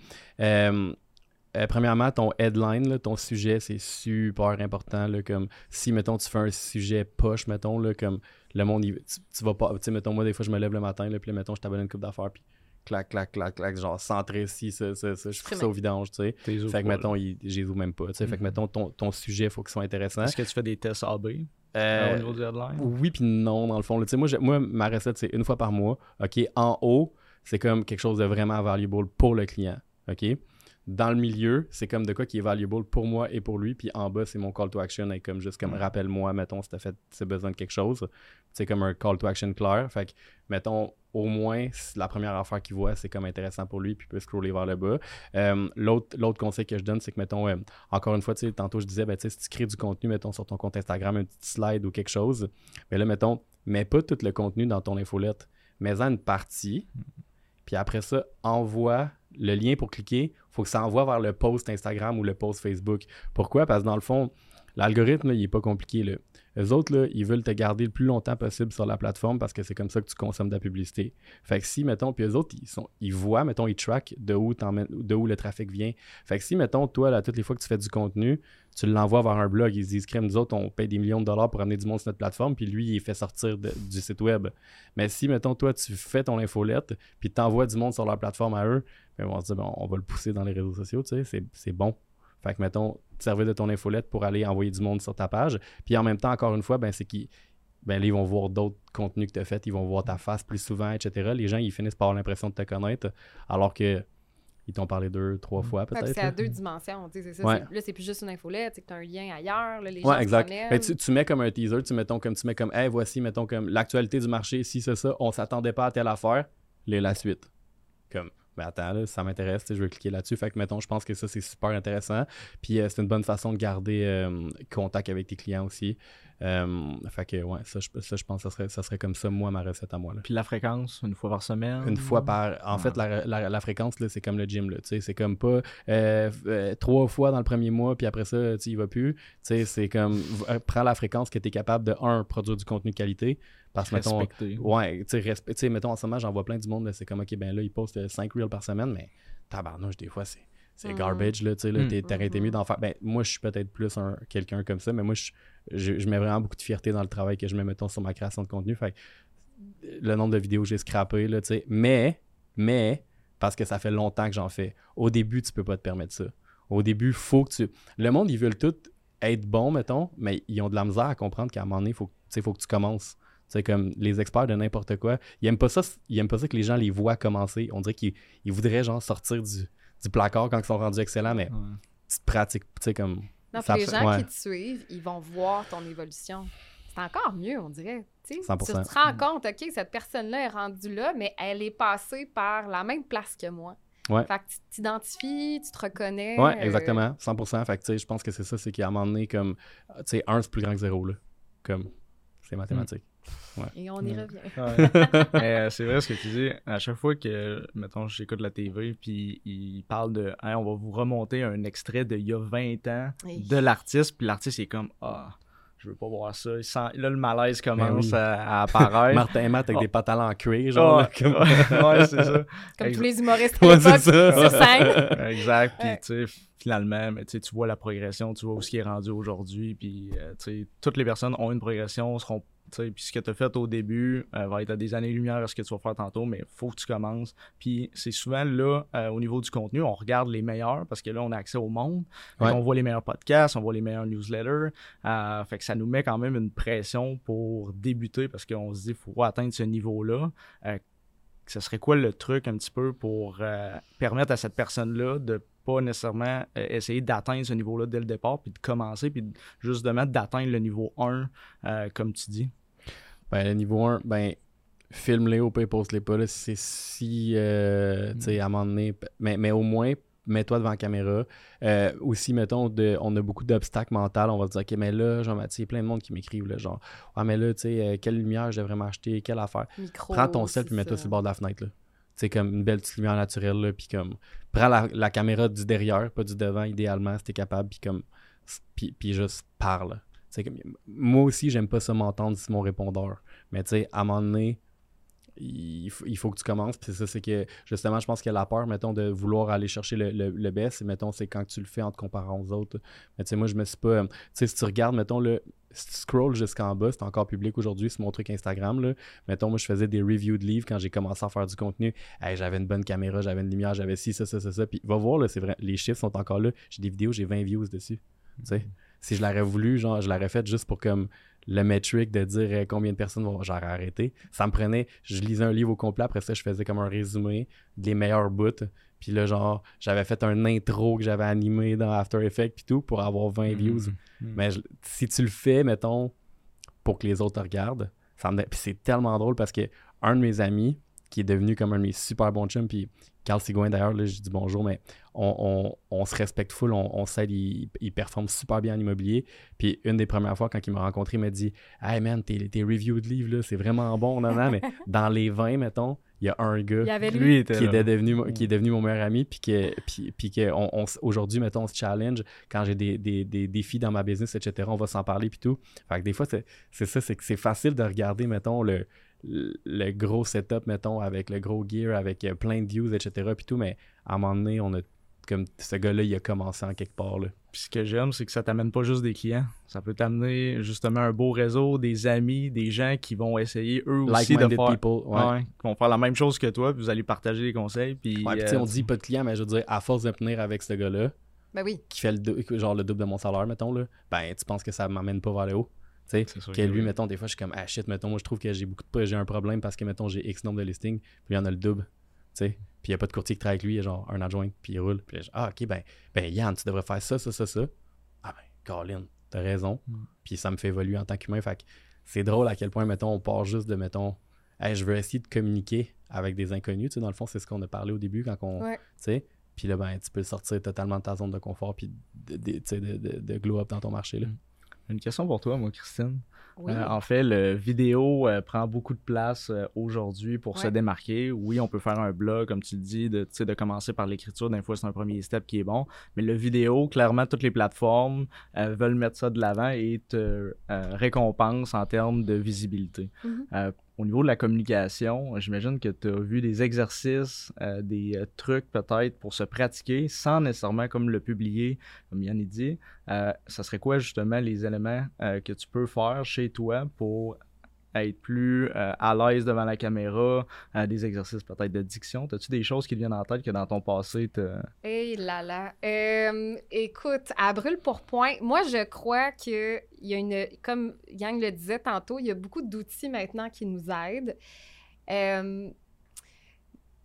euh, euh, premièrement, ton headline, là, ton sujet, c'est super important. Là, comme si, mettons, tu fais un sujet poche, mettons, là, comme le monde, il- tu, tu vas pas. Tu sais, mettons, moi, des fois, je me lève le matin, là, puis là, mettons, je t'abonne une coupe d'affaires, puis clac, clac, clac, clac, genre centré ici, ça, ça, ça, je fais ça au vidange, tu sais. Tes Fait que, mettons, il- je les ouvre même pas, tu sais. Fait que, Mhm. mettons, ton, ton sujet, il faut qu'il soit intéressant. Est-ce que tu fais des tests AB Euh, au niveau du headline? oui puis non, dans le fond. là. Tu sais, moi, moi, ma recette, c'est une fois par mois. OK, en haut, c'est comme quelque chose de vraiment valuable pour le client. OK? Dans le milieu, c'est comme de quoi qui est valuable pour moi et pour lui. Puis en bas, c'est mon call to action. Et comme juste comme Mm. rappelle-moi, mettons, si t'as fait si t'as besoin de quelque chose. C'est comme un call to action clair. Fait que, mettons, au moins, la première affaire qu'il voit, c'est comme intéressant pour lui, puis il peut scroller vers le bas. Euh, L'autre conseil que je donne, c'est que, mettons, euh, encore une fois, tu sais, tantôt je disais, ben, si tu crées du contenu, mettons, sur ton compte Instagram, un petit slide ou quelque chose, mais là, mettons, mets pas tout le contenu dans ton infolette. Mets-en une partie, puis après ça, envoie le lien pour cliquer. faut que ça envoie vers le post Instagram ou le post Facebook. Pourquoi? Parce que dans le fond, l'algorithme, il est pas compliqué. Là. Eux autres, là, ils veulent te garder le plus longtemps possible sur la plateforme parce que c'est comme ça que tu consommes de la publicité. Fait que si, mettons, puis eux autres, ils, voient, mettons, ils trackent de où, de où le trafic vient. Fait que si, mettons, toi, là, toutes les fois que tu fais du contenu, tu l'envoies vers un blog, ils se disent, crème, nous autres, on paye des millions de dollars pour amener du monde sur notre plateforme, puis lui, il fait sortir du site web. Mais si, mettons, toi, tu fais ton infolette, puis tu envoies du monde sur leur plateforme à eux, ben, vont se dire, bon, on va le pousser dans les réseaux sociaux, tu sais, c'est bon. Fait que, mettons, te servir de ton infolette pour aller envoyer du monde sur ta page. Puis en même temps, encore une fois, ben, c'est qu'ils ben, là, ils vont voir d'autres contenus que tu as fait, ils vont voir ta face plus souvent, etc. Les gens, ils finissent par avoir l'impression de te connaître, alors que ils t'ont parlé deux, trois fois peut-être. c'est à deux dimensions. tu sais, c'est ça, Ouais. c'est- Là, c'est plus juste une infolette, c'est que tu as un lien ailleurs. Là, les Ouais, gens exact. Ben, tu, tu mets comme un teaser, tu mettons comme tu mets comme Hey, voici, mettons comme l'actualité du marché, si c'est ça, on s'attendait pas à telle affaire, les, la suite. Comme ben attends, là, ça m'intéresse, je veux cliquer là-dessus. Fait que mettons, je pense que ça, c'est super intéressant. Puis euh, c'est une bonne façon de garder euh, contact avec tes clients aussi. Euh, fait que ouais, ça, je, ça, je pense que ça serait, ça serait comme ça, moi, ma recette à moi. Là. Puis la fréquence, une fois par semaine? Une fois par. En Ouais. fait, la, la- la fréquence, là, c'est comme le gym. Là, tu sais, c'est comme pas trois fois dans le premier mois, puis après ça, tu y vas plus. Tu sais, c'est comme. Prends la fréquence que tu es capable de, un, produire du contenu de qualité. Parce que, mettons. Ouais, tu sais, mettons, en ce moment, j'en vois plein du monde. là, C'est comme, OK, ben là, ils postent 5 reels par semaine, mais tabarnouche, des fois, c'est. C'est Mhm. garbage, là, tu sais, là, t'aurais été mieux d'en faire. Ben, moi, je suis peut-être plus un, quelqu'un comme ça, mais moi, je, je, je mets vraiment beaucoup de fierté dans le travail que je mets, mettons, sur ma création de contenu. Fait que le nombre de vidéos que j'ai scrappé, là, tu sais. Mais, mais, parce que ça fait longtemps que j'en fais. Au début, tu peux pas te permettre ça. Au début, faut que tu. Le monde, ils veulent tout être bons, mettons, mais ils ont de la misère à comprendre qu'à un moment donné, faut, que- tu sais, faut que tu commences. C'est comme les experts de n'importe quoi. Ils aiment pas ça, ils aiment pas ça que les gens les voient commencer. On dirait qu'ils ils voudraient genre sortir du, du placard quand ils sont rendus excellents, mais Ouais. petite pratique, tu sais, comme. Non, ça les gens ouais. qui te suivent, ils vont voir ton évolution. C'est encore mieux, on dirait. Tu sais, 100%. Tu te rends compte, OK, cette personne-là est rendue là, mais elle est passée par la même place que moi. Ouais. Fait que tu t'identifies, tu te reconnais. Ouais, euh, exactement, 100%. Fait que, tu sais, je pense que c'est ça, c'est qu'à un moment donné, comme, tu sais, 1, c'est plus grand que 0, là. Comme, c'est mathématique. Et on y Ouais. revient. Ouais. Euh, c'est vrai ce que tu dis. À chaque fois que, mettons, j'écoute la TV, puis ils parlent de Hey, on va vous remonter un extrait d'il y a 20 ans de l'artiste, puis l'artiste est comme Ah, je veux pas voir ça. Il sent- Là, le malaise commence oui. à, à apparaître. Martin et Matt avec Oh. des pantalons en cuir, genre. Là, comme- ouais, c'est ça. Comme tous les humoristes Ouais, ça. sur scène. Exact. Puis, Ouais. tu sais, finalement, mais, tu vois la progression, tu vois où ce qui est rendu aujourd'hui. Puis, euh, tu sais, toutes les personnes ont une progression, seront Puis ce que tu as fait au début euh, va être à des années-lumière à ce que tu vas faire tantôt, mais il faut que tu commences. Puis c'est souvent là, euh, au niveau du contenu, on regarde les meilleurs parce que là, on a accès au monde. On voit les meilleurs podcasts, on voit les meilleurs newsletters. Euh, fait que ça nous met quand même une pression pour débuter parce qu'on se dit qu'il faut atteindre ce niveau-là. Ce serait quoi le truc un petit peu pour permettre à cette personne-là de pas nécessairement essayer d'atteindre ce niveau-là dès le départ, puis de commencer, puis justement d'atteindre le niveau 1, comme tu dis? Ben, le niveau 1, ben, filme-les au pire, pose-les pas. C'est si, euh, tu sais, à un moment donné, mais, mais au moins, mets-toi devant la caméra. Euh, aussi, mettons, de, on a beaucoup d'obstacles mentaux. On va se dire, OK, mais là, genre, il y a plein de monde qui m'écrivent, genre, ah, mais là, tu sais, euh, quelle lumière je devrais m'acheter, quelle affaire. Prends ton sel puis mets-toi sur le bord de la fenêtre, là. Tu sais, comme une belle petite lumière naturelle, là, puis comme, prends la, caméra du derrière, pas du devant, idéalement, si t'es capable, puis comme, puis, puis juste parle moi aussi, j'aime pas ça m'entendre sur mon répondeur. Mais tu sais, à un moment donné, il, faut que tu commences. Puis ça, c'est que justement, je pense que la peur, mettons, de vouloir aller chercher le, le, best, mettons, c'est quand tu le fais en te comparant aux autres. Mais tu sais, moi, je me suis pas. Tu sais, si tu regardes, mettons, le. Si tu scrolls jusqu'en bas, c'est encore public aujourd'hui, c'est mon truc Instagram. Là. Mettons, moi, je faisais des reviews de livres quand j'ai commencé à faire du contenu. j'avais une bonne caméra, j'avais une lumière, j'avais ci, ça, ça, ça, ça. Puis va voir, là, c'est vrai, les chiffres sont encore là. J'ai des vidéos, j'ai 20 views dessus. Tu sais si je l'aurais voulu, genre, je l'aurais fait juste pour comme le metric de dire euh, combien de personnes vont genre arrêter. Ça me prenait, je lisais un livre au complet, après ça, je faisais comme un résumé des meilleurs bouts. Puis là, genre, j'avais fait un intro que j'avais animé dans After Effects puis tout pour avoir 20 mm-hmm. views. Mm-hmm. Mais si tu le fais, mettons, pour que les autres te regardent, ça me... Puis c'est tellement drôle parce que un de mes amis, qui est devenu comme un de mes super bons chums, puis Carl Sigouin, d'ailleurs, là, je dis bonjour, mais on, se respecte full, on, on s'aide, il, performe super bien en immobilier. Puis une des premières fois, quand il m'a rencontré, il m'a dit Hey man, tes, tes reviews de livres, c'est vraiment bon, non, non, mais dans les 20, mettons, il y a un gars lui. qui, était devenu, qui est devenu mon meilleur ami, puis que, puis, puis que on, aujourd'hui, mettons, on se challenge quand j'ai des, des, des, défis dans ma business, etc. On va s'en parler, puis tout. Fait que des fois, c'est ça, c'est que c'est facile de regarder, mettons, le, le gros setup, mettons, avec le gros gear, avec euh, plein de views, etc. Puis tout, mais à un moment donné, on a comme ce gars-là, il a commencé en quelque part. Là. Puis ce que j'aime, c'est que ça t'amène pas juste des clients. Ça peut t'amener justement un beau réseau, des amis, des gens qui vont essayer eux aussi de faire... People, ouais. qui vont faire la même chose que toi, puis vous allez partager des conseils. Puis, ouais, puis on dit pas de clients, mais je veux dire, à force de tenir avec ce gars-là, ben oui. qui fait le, genre le double de mon salaire, mettons, là, ben tu penses que ça m'amène pas vers le haut? Tu sais, que lui, mettons, des fois, je suis comme, ah shit, mettons, moi, je trouve que j'ai beaucoup de j'ai un problème parce que, mettons, j'ai X nombre de listings, puis il y en a le double. Tu sais, puis il n'y a pas de courtier qui travaille avec lui, il y a genre un adjoint, puis il roule. Puis ah, ok, ben, ben, Yann, tu devrais faire ça, ça, ça, ça. Ah, ben, Colin, t'as raison. Mm. Puis ça me fait évoluer en tant qu'humain. Fait que c'est drôle à quel point, mettons, on part juste de, mettons, hey, je veux essayer de communiquer avec des inconnus. Tu sais, dans le fond, c'est ce qu'on a parlé au début quand on. Tu sais, puis là, ben, tu peux sortir totalement de ta zone de confort, puis de, de, de, de, glow up dans ton marché. Là. Une question pour toi, moi, Christine. Euh, en fait, le vidéo euh, prend beaucoup de place euh, aujourd'hui pour se démarquer. Oui, on peut faire un blog, comme tu le dis, de, de commencer par l'écriture. D'un fois, c'est un premier step qui est bon. Mais le vidéo, clairement, toutes les plateformes veulent mettre ça de l'avant et te récompensent en termes de visibilité. Mm-hmm au niveau de la communication, j'imagine que tu as vu des exercices, euh, des euh, trucs peut-être pour se pratiquer sans nécessairement comme le publier, comme Yann dit. Euh, ça serait quoi justement les éléments que tu peux faire chez toi pour être plus euh, à l'aise devant la caméra, euh, des exercices peut-être de diction. As-tu des choses qui viennent en tête que dans ton passé. Hé là là. Euh, écoute, à brûle pour point, moi je crois qu'il y a une, comme Yang le disait tantôt, il y a beaucoup d'outils maintenant qui nous aident.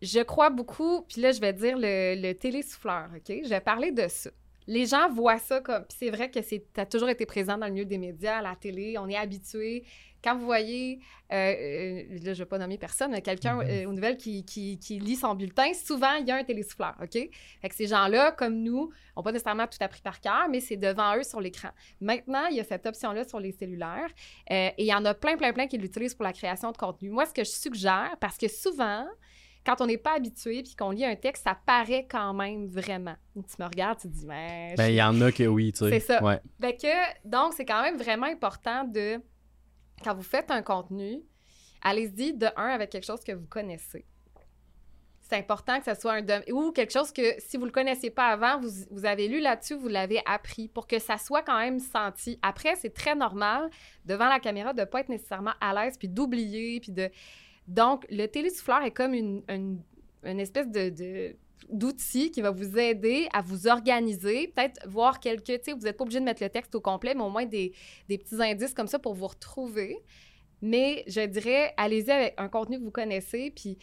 je crois beaucoup, puis là je vais dire le, le télésouffleur, OK? Je vais parler de ça les gens voient ça comme. C'est vrai que c'est as toujours été présent dans le milieu des médias, à la télé, on est habitué. Quand vous voyez, euh, euh, là, je ne vais pas nommer personne, quelqu'un mm-hmm. euh, aux nouvelles qui, qui, lit son bulletin, souvent, il y a un télésouffleur, OK? Fait que ces gens-là, comme nous, n'ont pas nécessairement tout appris par cœur, mais c'est devant eux sur l'écran. Maintenant, il y a cette option-là sur les cellulaires et il y en a plein, plein, plein qui l'utilisent pour la création de contenu. Moi, ce que je suggère, parce que souvent, quand on n'est pas habitué puis qu'on lit un texte, ça paraît quand même vraiment. Tu me regardes, tu te dis, mais. Ben, il y en a que oui, tu sais. C'est ça. Ouais. que, donc, c'est quand même vraiment important de quand vous faites un contenu, allez-y de un avec quelque chose que vous connaissez. c'est important que ce soit un domaine ou quelque chose que si vous le connaissiez pas avant, vous, vous avez lu là-dessus, vous l'avez appris pour que ça soit quand même senti. Après, c'est très normal devant la caméra de pas être nécessairement à l'aise puis d'oublier puis de donc le télésouffleur est comme une, espèce de, d'outil qui va vous aider à vous organiser, peut-être voir quelques, tu sais, vous n'êtes pas obligé de mettre le texte au complet, mais au moins des, des petits indices comme ça pour vous retrouver. Mais je dirais, allez-y avec un contenu que vous connaissez, puis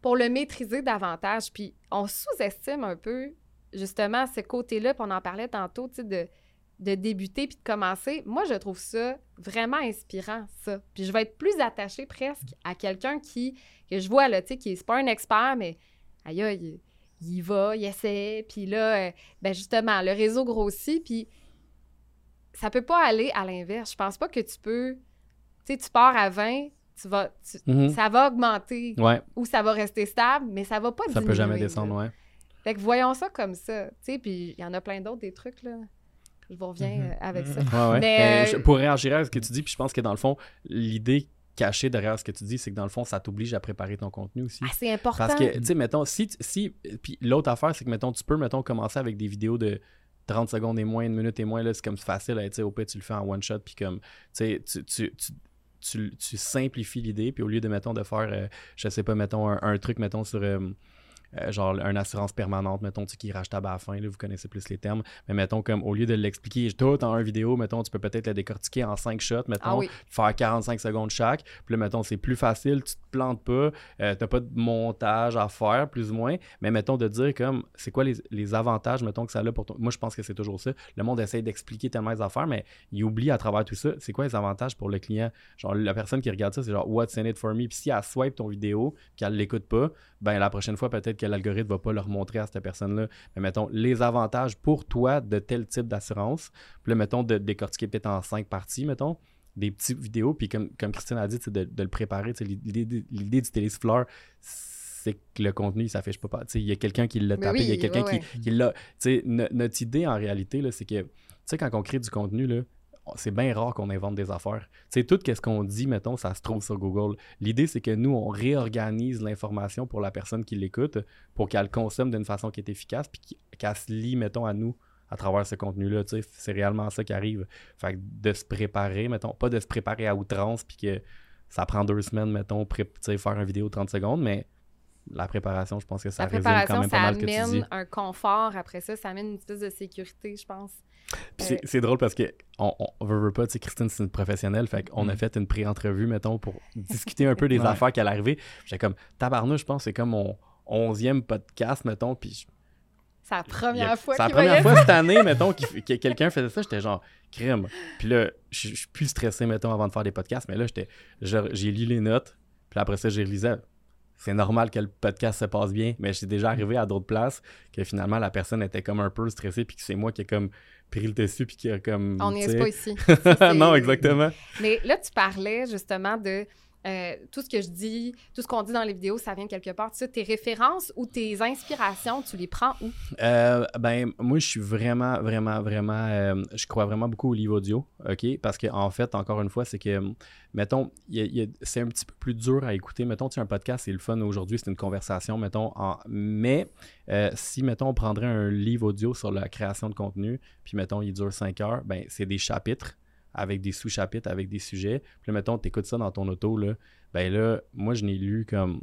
pour le maîtriser davantage. Puis on sous-estime un peu, justement, ce côté-là, puis on en parlait tantôt, tu sais, de, de débuter puis de commencer. Moi, je trouve ça vraiment inspirant, ça. Puis je vais être plus attachée presque à quelqu'un qui, que je vois, là, tu sais, qui n'est pas un expert, mais aïe, aïe, il, y va, il essaie, puis là, euh, ben justement, le réseau grossit, puis ça peut pas aller à l'inverse. Je pense pas que tu peux tu sais, tu pars à 20, tu vas, mhm. ça va augmenter ou ça va rester stable, mais ça va pas diminuer. Ça peut jamais descendre, ouais. Fait que voyons ça comme ça, tu sais, puis il y en a plein d'autres, des trucs, là. Je vous reviens mhm. euh, avec ça. Ouais. Mais, euh, pour réagir à ce que tu dis, puis je pense que dans le fond, l'idée cachée derrière ce que tu dis, c'est que dans le fond, ça t'oblige à préparer ton contenu aussi. Ah, c'est important. Parce que, tu sais, mettons, si, si puis l'autre affaire, c'est que, mettons, tu peux, mettons, commencer avec des vidéos de 30 secondes et moins, une minute et moins, là, c'est comme facile, tu sais, au pire, tu le fais en one shot, puis comme, tu sais, tu, tu, tu, simplifies l'idée, puis au lieu de, mettons, de faire, euh, je sais pas, mettons, un, truc, mettons, sur euh, euh, genre une assurance permanente, mettons, tu qui rachète à la fin, là, vous connaissez plus les termes, mais mettons comme au lieu de l'expliquer tout en une vidéo, mettons, tu peux peut-être la décortiquer en cinq shots, mettons, ah faire 45 secondes chaque, puis là, mettons, c'est plus facile, tu te plantes pas, euh, tu n'as pas de montage à faire, plus ou moins, mais mettons de dire comme, c'est quoi les, avantages, mettons, que ça a pour toi? Moi, je pense que c'est toujours ça. Le monde essaie d'expliquer tellement les affaires, mais il oublie à travers tout ça, c'est quoi les avantages pour le client? Genre, la personne qui regarde ça, c'est genre, what's in it for me? Puis si elle swipe ton vidéo, qu'elle l'écoute pas, ben la prochaine fois, peut-être que l'algorithme va pas leur montrer à cette personne-là. Mais mettons, les avantages pour toi de tel type d'assurance. Puis là, mettons, de décortiquer peut-être en cinq parties, mettons, des petites vidéos. Puis comme, comme Christine a dit, de, de le préparer. L'idée du télésouffleur, c'est que le contenu, il s'affiche pas. Il y a quelqu'un qui l'a tapé, il y a quelqu'un qui, qui l'a. Notre idée, en réalité, c'est que, tu sais, quand on crée du contenu, là, c'est bien rare qu'on invente des affaires. C'est tout ce qu'on dit, mettons, ça se trouve sur Google. L'idée, c'est que nous, on réorganise l'information pour la personne qui l'écoute pour qu'elle consomme d'une façon qui est efficace puis qu'elle se lie, mettons, à nous à travers ce contenu-là. C'est réellement ça qui arrive. Fait de se préparer, mettons, pas de se préparer à outrance puis que ça prend deux semaines, mettons, faire une vidéo de 30 secondes, mais la préparation, je pense que ça la résume quand même pas mal que tu dis. Ça amène un confort après ça, ça amène une espèce de sécurité, je pense. Euh, c'est drôle parce que on, on veut, pas, tu sais, Christine, c'est une professionnelle, fait qu'on a mm. fait une pré-entrevue, mettons, pour discuter un peu des affaires qui allaient arriver. J'étais comme, tabarnouche, je pense, c'est comme mon onzième podcast, mettons, puis c'est la première fois C'est la première fois cette année, mettons, que quelqu'un faisait ça. J'étais genre, crème. Puis là, je suis plus stressé, mettons, avant de faire des podcasts. Mais là, j'étais, j'ai lu les notes. Puis après ça, j'ai réalisé, c'est normal que le podcast se passe bien, mais j'ai déjà arrivé à d'autres places que finalement la personne était comme un peu stressée, puis que c'est moi qui ai comme pris le dessus, puis qui a comme. On n'est pas ici. non, exactement. Mais là, tu parlais justement de euh, tout ce que je dis, tout ce qu'on dit dans les vidéos, ça vient de quelque part. Tu sais, tes références ou tes inspirations, tu les prends où? Euh, ben, moi, je suis vraiment, vraiment, vraiment, euh, je crois vraiment beaucoup au livre audio, OK? Parce qu'en en fait, encore une fois, c'est que, mettons, c'est un petit peu plus dur à écouter. Mettons, tu as un podcast, c'est le fun aujourd'hui, c'est une conversation, mettons, en, mais si, mettons, on prendrait un livre audio sur la création de contenu, puis, mettons, il dure 5 heures, ben, c'est des chapitres avec des sous-chapitres, avec des sujets. Puis là, mettons, tu écoutes ça dans ton auto, là, ben là, moi, je n'ai lu comme.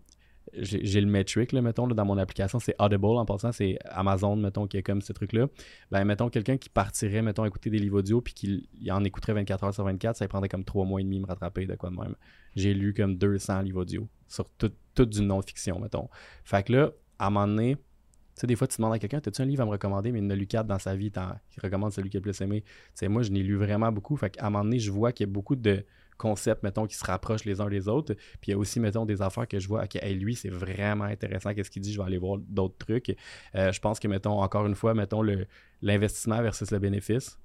J'ai le metric, mettons, dans mon application, c'est Audible en passant, c'est Amazon, mettons, qui est comme ce truc-là. Ben, mettons, quelqu'un qui partirait, mettons, écouter des livres audio, puis qu'il en écouterait 24 heures sur 24, ça prendrait comme 3 mois et demi me rattraper, de quoi de même. J'ai lu comme 200 livres audio sur toute tout du non-fiction, mettons. Fait que là, à un moment donné, des fois, tu demandes à quelqu'un, as-tu un livre à me recommander, mais il ne lu quatre dans sa vie, qui recommande celui qui a le plus aimé. Moi, je n'ai lu vraiment beaucoup. Fait un moment donné, je vois qu'il y a beaucoup de concepts, mettons, qui se rapprochent les uns des autres. Puis il y a aussi, mettons, des affaires que je vois, OK, lui, c'est vraiment intéressant, qu'est-ce qu'il dit, je vais aller voir d'autres trucs. Euh, je pense que, mettons, encore une fois, mettons, l'investissement versus le bénéfice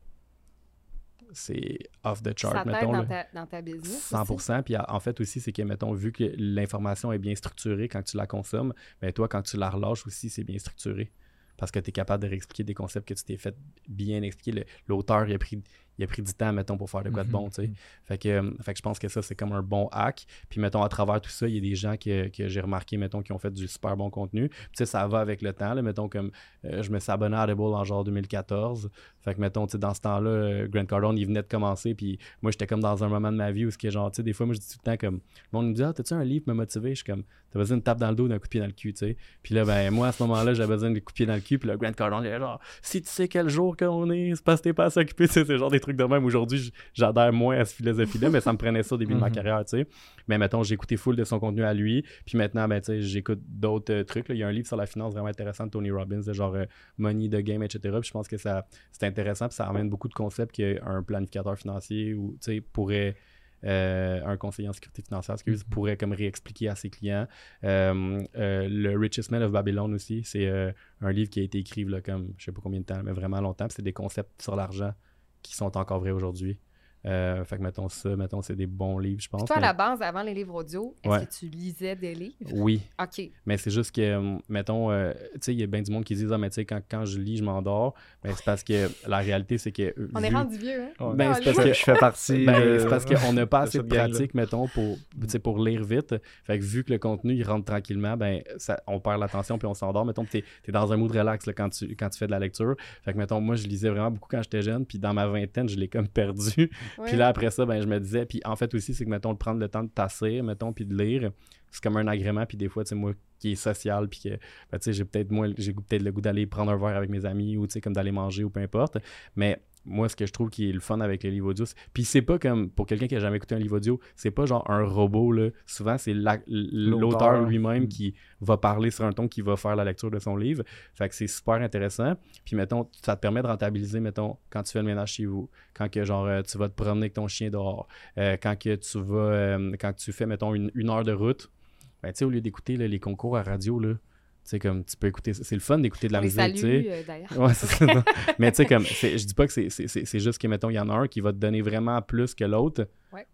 c'est off the chart, mettons. Dans, ta, dans ta business. 100%. Puis en fait aussi, c'est que, mettons, vu que l'information est bien structurée quand tu la consommes, mais ben, toi, quand tu la relâches aussi, c'est bien structuré. Parce que tu es capable de réexpliquer des concepts que tu t'es fait bien expliquer. L'auteur, il a pris il a pris du temps, mettons, pour faire de quoi de mhm. bon, tu sais. Fait que, euh, fait que je pense que ça, c'est comme un bon hack. Puis, mettons, à travers tout ça, il y a des gens que, que j'ai remarqué, mettons, qui ont fait du super bon contenu. Puis, tu sais, ça va avec le temps, là, mettons, comme euh, je me suis abonné à Audible en genre 2014. Fait que, mettons, tu sais, dans ce temps-là, euh, Grant Cardone, il venait de commencer, puis moi, j'étais comme dans un moment de ma vie où, ce qui est genre, tu sais, des fois, moi, je dis tout le temps comme, le monde me dit, ah, t'as-tu un livre pour me motiver? Je suis comme, t'as besoin de tape dans le dos d'un coup de pied dans le cul, tu sais. Puis là, ben, moi, à ce moment-là, j'avais besoin de coups de pied dans le cul, puis là, Grant Cardone, il genre, si tu sais quel jour qu'on est, c'est parce que t'es pas à s'occuper, c'est genre des trucs de même. Aujourd'hui, j'adhère moins à cette philosophie-là, mais ça me prenait ça au début de ma mhm. carrière, tu sais. Mais mettons, j'ai écouté full de son contenu à lui, puis maintenant, ben, tu sais, j'écoute d'autres euh, trucs. Il y a un livre sur la finance vraiment intéressant de Tony Robbins, genre euh, Money, the Game, etc. Puis je pense que ça, c'est intéressant, puis ça amène beaucoup de concepts qu'un planificateur financier ou, tu sais, pourrait euh, un conseiller en sécurité financière, excuse, mm-hmm. pourrait comme réexpliquer à ses clients. Euh, euh, le Richest Man of Babylon aussi, c'est un livre qui a été écrit là, comme je sais pas combien de temps, mais vraiment longtemps. C'est des concepts sur l'argent qui sont encore vrais aujourd'hui. Euh, fait que mettons ça, mettons, c'est des bons livres, je pense. toi, à la base, avant les livres audio, est-ce que tu lisais des livres? Oui. OK. Mais c'est juste que, mettons, euh, tu sais, il y a bien du monde qui disent, ah, mais tu sais, quand, quand, je lis, je m'endors. Mais c'est parce que la réalité, c'est que. On est rendu vieux, hein? Ben, c'est parce que je fais partie. Ben, c'est parce qu'on n'a pas assez de pratique, mettons, pour, pour lire vite. Fait que vu que le contenu, il rentre tranquillement, ben, ça, on perd l'attention puis on s'endort. Mettons, tu es, dans un mood relax là, quand, tu, quand tu fais de la lecture. Fait que, mettons, moi, je lisais vraiment beaucoup quand j'étais jeune. Puis dans ma vingtaine, je l'ai comme perdu. Puis là, après ça, ben, je me disais, puis en fait aussi, c'est que, mettons, de prendre le temps de tasser, mettons, puis de lire, c'est comme un agrément, puis des fois, tu sais, moi qui est social, puis que, ben, tu sais, j'ai peut-être, moi, j'ai peut-être le goût d'aller prendre un verre avec mes amis, ou, tu sais, comme d'aller manger, ou peu importe, mais moi, ce que je trouve qui est le fun avec les livres audio, puis c'est pas comme pour quelqu'un qui a jamais écouté un livre audio, c'est pas genre un robot, là. Souvent, c'est l'auteur lui-même mm. qui va parler sur un ton, qui va faire la lecture de son livre. Fait que c'est super intéressant. Puis, mettons, ça te permet de rentabiliser, mettons, quand tu fais le ménage chez vous, quand que, genre, euh, tu vas te promener avec ton chien dehors, euh, quand que tu vas, euh, quand tu fais, mettons, une, une heure de route, ben, tu sais, au lieu d'écouter les concours à radio, là, sais, comme tu peux écouter, c'est le fun d'écouter de la musique, tu sais. Euh, d'ailleurs. Ouais, c'est ça. Mais tu sais, comme, je dis pas que c'est juste que, mettons, il y en a un qui va te donner vraiment plus que l'autre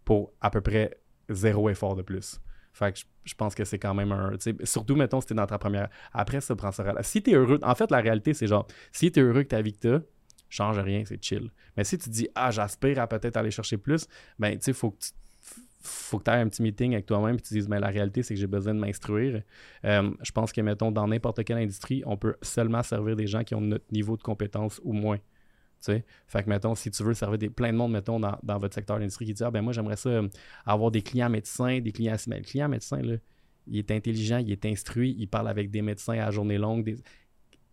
pour à peu près zéro effort de plus. Fait que je, pense que c'est quand même un. Surtout, mettons, si t'es dans ta première. Après, ça prend ça. Si t'es heureux. En fait, la réalité, c'est genre, si t'es heureux que ta vie que t'as, change rien, c'est chill. Mais si tu dis, ah, j'aspire à peut-être aller chercher plus, ben, tu sais, faut que tu faut que tu aies un petit meeting avec toi-même et tu dises, mais la réalité, c'est que j'ai besoin de m'instruire. Euh, je pense que, mettons, dans n'importe quelle industrie, on peut seulement servir des gens qui ont notre niveau de compétence ou moins. Fait que, mettons, si tu veux servir des, plein de monde, mettons, dans, votre secteur d'industrie qui dit, ah ben moi, j'aimerais ça euh, avoir des clients médecins, des clients Le client médecin, il est intelligent, il est instruit, il parle avec des médecins à journée longue.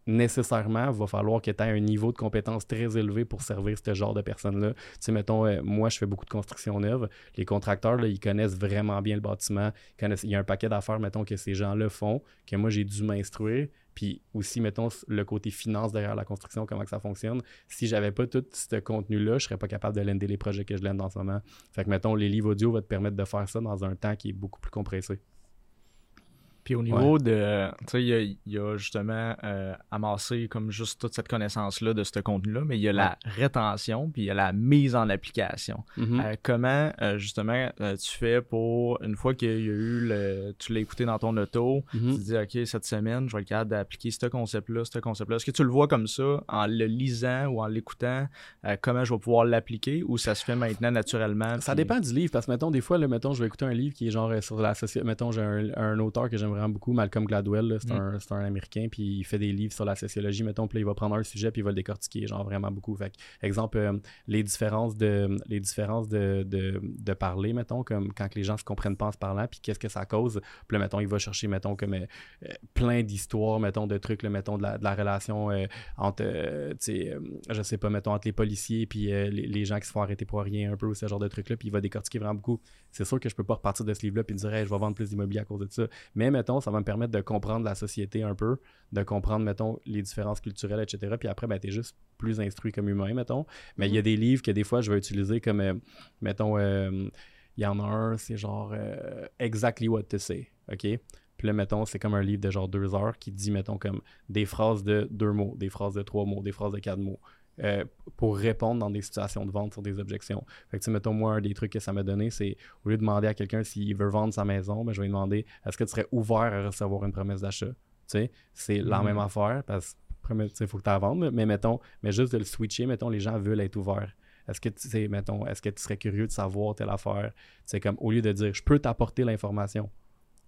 Nécessairement, il va falloir que tu aies un niveau de compétence très élevé pour servir ce genre de personnes-là. Tu sais, mettons, euh, moi, je fais beaucoup de construction neuve. Les contracteurs, là, ils connaissent vraiment bien le bâtiment. il y a un paquet d'affaires, mettons, que ces gens-là font, que moi, j'ai dû m'instruire. Puis aussi, mettons, le côté finance derrière la construction, comment que ça fonctionne. Si j'avais pas tout ce contenu-là, je serais pas capable de lender les projets que je lende en ce moment. Fait que, mettons, les livres audio vont te permettre de faire ça dans un temps qui est beaucoup plus compressé. Puis au niveau de. Tu sais, il y, a justement euh, amassé comme juste toute cette connaissance-là de ce contenu-là, mais il y a la rétention, puis il y a la mise en application. Mm-hmm. Euh, comment, euh, justement, tu fais pour, une fois qu'il y a eu le. Tu l'as écouté dans ton auto, mm-hmm. tu te dis, OK, cette semaine, je vais être capable d'appliquer ce concept-là, ce concept-là. Est-ce que tu le vois comme ça, en le lisant ou en l'écoutant, comment je vais pouvoir l'appliquer, ou ça se fait maintenant naturellement? Ça dépend du livre, parce que, mettons, des fois, là, mettons, je vais écouter un livre qui est genre sur la société. Mettons, j'ai un, un auteur que j'aime vraiment beaucoup, Malcolm Gladwell, c'est un, un, Américain, puis il fait des livres sur la sociologie, mettons, puis il va prendre un sujet, puis il va le décortiquer, genre vraiment beaucoup. Fait exemple, euh, les différences de les différences de, de, parler, mettons, comme quand les gens se comprennent pas en se parlant, puis qu'est-ce que ça cause. Puis là, mettons, il va chercher, mettons, comme euh, plein d'histoires, mettons, de trucs, mettons, de la, de la relation euh, entre, tu sais, je sais pas, mettons, entre les policiers, puis les, gens qui se font arrêter pour rien, un peu, ou ce genre de trucs-là, puis il va décortiquer vraiment beaucoup. C'est sûr que je peux pas repartir de ce livre-là, puis dire, je vais vendre plus d'immobilier à cause de ça. Mais, mettons, ça va me permettre de comprendre la société un peu, de comprendre, mettons, les différences culturelles, etc. Puis après, ben, tu es juste plus instruit comme humain, mettons. Mais il y a mhm. des livres que des fois, je vais utiliser comme, euh, mettons, euh, il y en a un, c'est genre euh, Exactly What to Say, OK? Puis là, mettons, c'est comme un livre de genre deux heures qui dit, mettons, comme des phrases de deux mots, des phrases de trois mots, des phrases de quatre mots. Euh, pour répondre dans des situations de vente sur des objections. Fait que, mettons, moi, un des trucs que ça m'a donné, c'est au lieu de demander à quelqu'un s'il veut vendre sa maison, ben, je vais lui demander est-ce que tu serais ouvert à recevoir une promesse d'achat? C'est la même mm. affaire parce que il faut que tu la vendes, mais mettons, mais juste de le switcher, mettons, les gens veulent être ouverts. Est-ce que tu sais, mettons, est-ce que tu serais curieux de savoir telle affaire? C'est comme au lieu de dire je peux t'apporter l'information.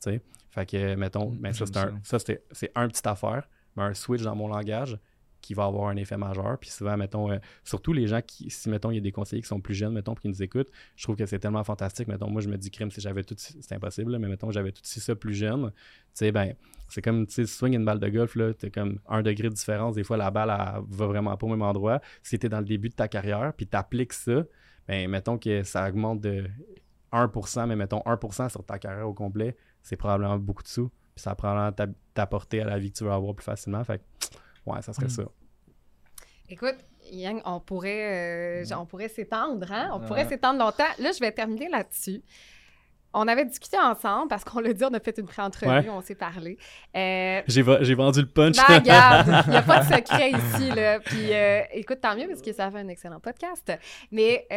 Tu sais? Fait que, mettons, mais ben, ça, c'est un, ça, c'est un petite affaire, mais un switch dans mon langage qui va avoir un effet majeur. Puis souvent, mettons, euh, surtout les gens qui, si, mettons, il y a des conseillers qui sont plus jeunes, mettons, qui nous écoutent, je trouve que c'est tellement fantastique. Mettons, moi, je me dis, crime, si j'avais tout, c'est impossible, mais mettons, j'avais tout ça plus jeune, tu sais, ben, c'est comme, tu sais, si swing une balle de golf, là, t'es comme un degré de différence. Des fois, la balle, elle, va vraiment pas au même endroit. Si t'es dans le début de ta carrière, puis t'appliques ça, ben, mettons que ça augmente de 1%, mais mettons 1% sur ta carrière au complet, c'est probablement beaucoup de sous. Puis ça va probablement t'apporter à la vie que tu veux avoir plus facilement. Fait ouais, ça serait mm. ça. Écoute, Yang, on pourrait, euh, on pourrait s'étendre, hein? On pourrait s'étendre longtemps. Là, je vais terminer là-dessus. On avait discuté ensemble parce qu'on l'a dit, on a fait une pré-entrevue, on s'est parlé. Euh, j'ai, vendu le punch. Ben, regarde, il n'y a pas de secret ici. Là. Puis euh, écoute, tant mieux parce que ça fait un excellent podcast. Mais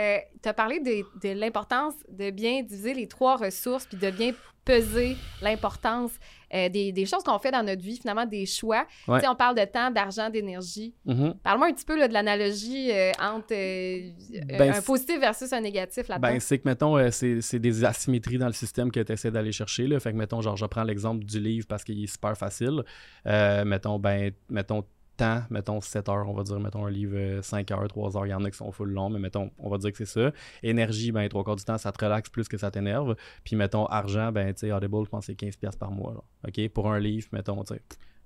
tu as parlé de, de l'importance de bien diviser les trois ressources puis de bien peser l'importance euh, des, choses qu'on fait dans notre vie, finalement, des choix. sais, On parle de temps, d'argent, d'énergie. Mm-hmm. Parle-moi un petit peu de l'analogie euh, entre euh, ben, un positif versus un négatif là-dedans. Ben, c'est que, mettons, c'est des asymétries dans le système que tu essaies d'aller chercher. Là. Fait que, mettons, genre, je prends l'exemple du livre parce qu'il est super facile. mettons, ben, mettons, temps, mettons 7 heures, on va dire, mettons un livre 5 heures, 3 heures, il y en a qui sont full long, mais mettons, on va dire que c'est ça. Énergie, ben trois quarts du temps, ça te relaxe plus que ça t'énerve. Puis mettons argent, ben tu sais, Audible, je pense que c'est 15$ par mois. OK? Pour un livre, mettons, tu sais.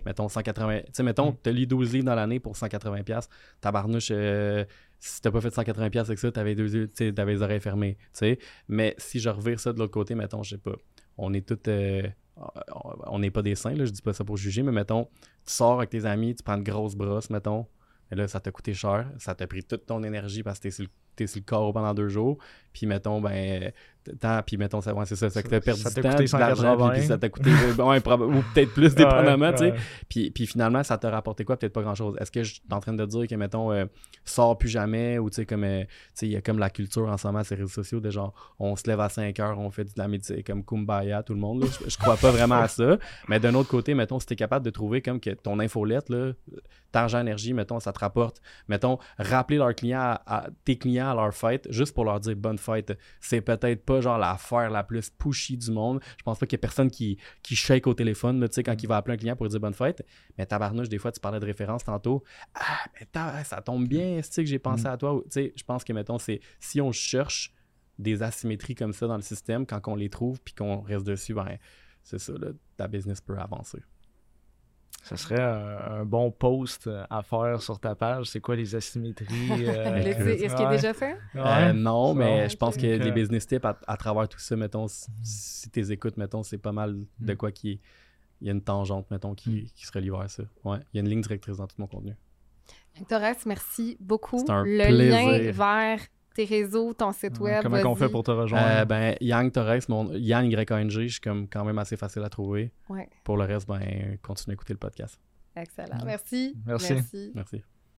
Mettons 180. Tu sais, mettons, tu lis 12 livres dans l'année pour 180$. Tabarnouche, euh, si t'as pas fait 180$ avec ça, t'avais, deux, avais les oreilles fermées. Tu sais. Mais si je revire ça de l'autre côté, mettons, je sais pas. On est tous. Euh, on n'est pas des saints, là, je dis pas ça pour juger, mais mettons, tu sors avec tes amis, tu prends une grosse brosse, mettons, et là, ça t'a coûté cher, ça t'a pris toute ton énergie parce que t'es sur le t'es sur le corps pendant deux jours, puis mettons, ben, temps, puis mettons, ça, c'est ça, ça t'a perdu du temps, de l'argent, puis ça t'a coûté, ouais, ou peut-être plus, dépendamment, tu sais. Puis, puis finalement, ça t'a rapporté quoi? Peut-être pas grand-chose. Est-ce que je suis en train de dire que, mettons, euh, sors plus jamais, ou tu sais, comme, euh, tu sais, il y a comme la culture en ce moment sur les réseaux sociaux, de genre, on se lève à 5 heures, on fait de la médecine, comme Kumbaya, tout le monde, Je, je, crois pas vraiment à ça. Mais d'un autre côté, mettons, si t'es capable de trouver comme que ton infolette, là, argent énergie, mettons, ça te rapporte, mettons, rappeler leurs clients à, tes clients à leur fête, juste pour leur dire bonne fête. C'est peut-être pas genre l'affaire la plus pushy du monde. Je pense pas qu'il y ait personne qui, qui shake au téléphone, tu sais, quand il va appeler un client pour dire bonne fête. Mais tabarnouche, des fois, tu parlais de référence tantôt. Ah, mais ça tombe bien, c'est que j'ai pensé mm. à toi? Tu sais, je pense que, mettons, c'est si on cherche des asymétries comme ça dans le système, quand on les trouve puis qu'on reste dessus, ben, c'est ça, là, ta business peut avancer. Ça serait un, bon post à faire sur ta page. C'est quoi les asymétries? Euh, est-ce qu'il est déjà fait? Euh, non, mais je pense que des business tips à, travers tout ça, mettons, si tu écoutes, mettons, c'est pas mal de mm. quoi qui il y a une tangente, mettons, qui, mm. qui se relie vers ça. Ouais, il y a une ligne directrice dans tout mon contenu. Torres, merci beaucoup. Un le lien vers tes réseaux, ton site web. Comment on fait pour te rejoindre? Euh, ben, Yang Torres, mon Yang YNG, je suis comme quand même assez facile à trouver. Pour le reste, ben, continue à écouter le podcast. Excellent. Merci. Merci. Merci.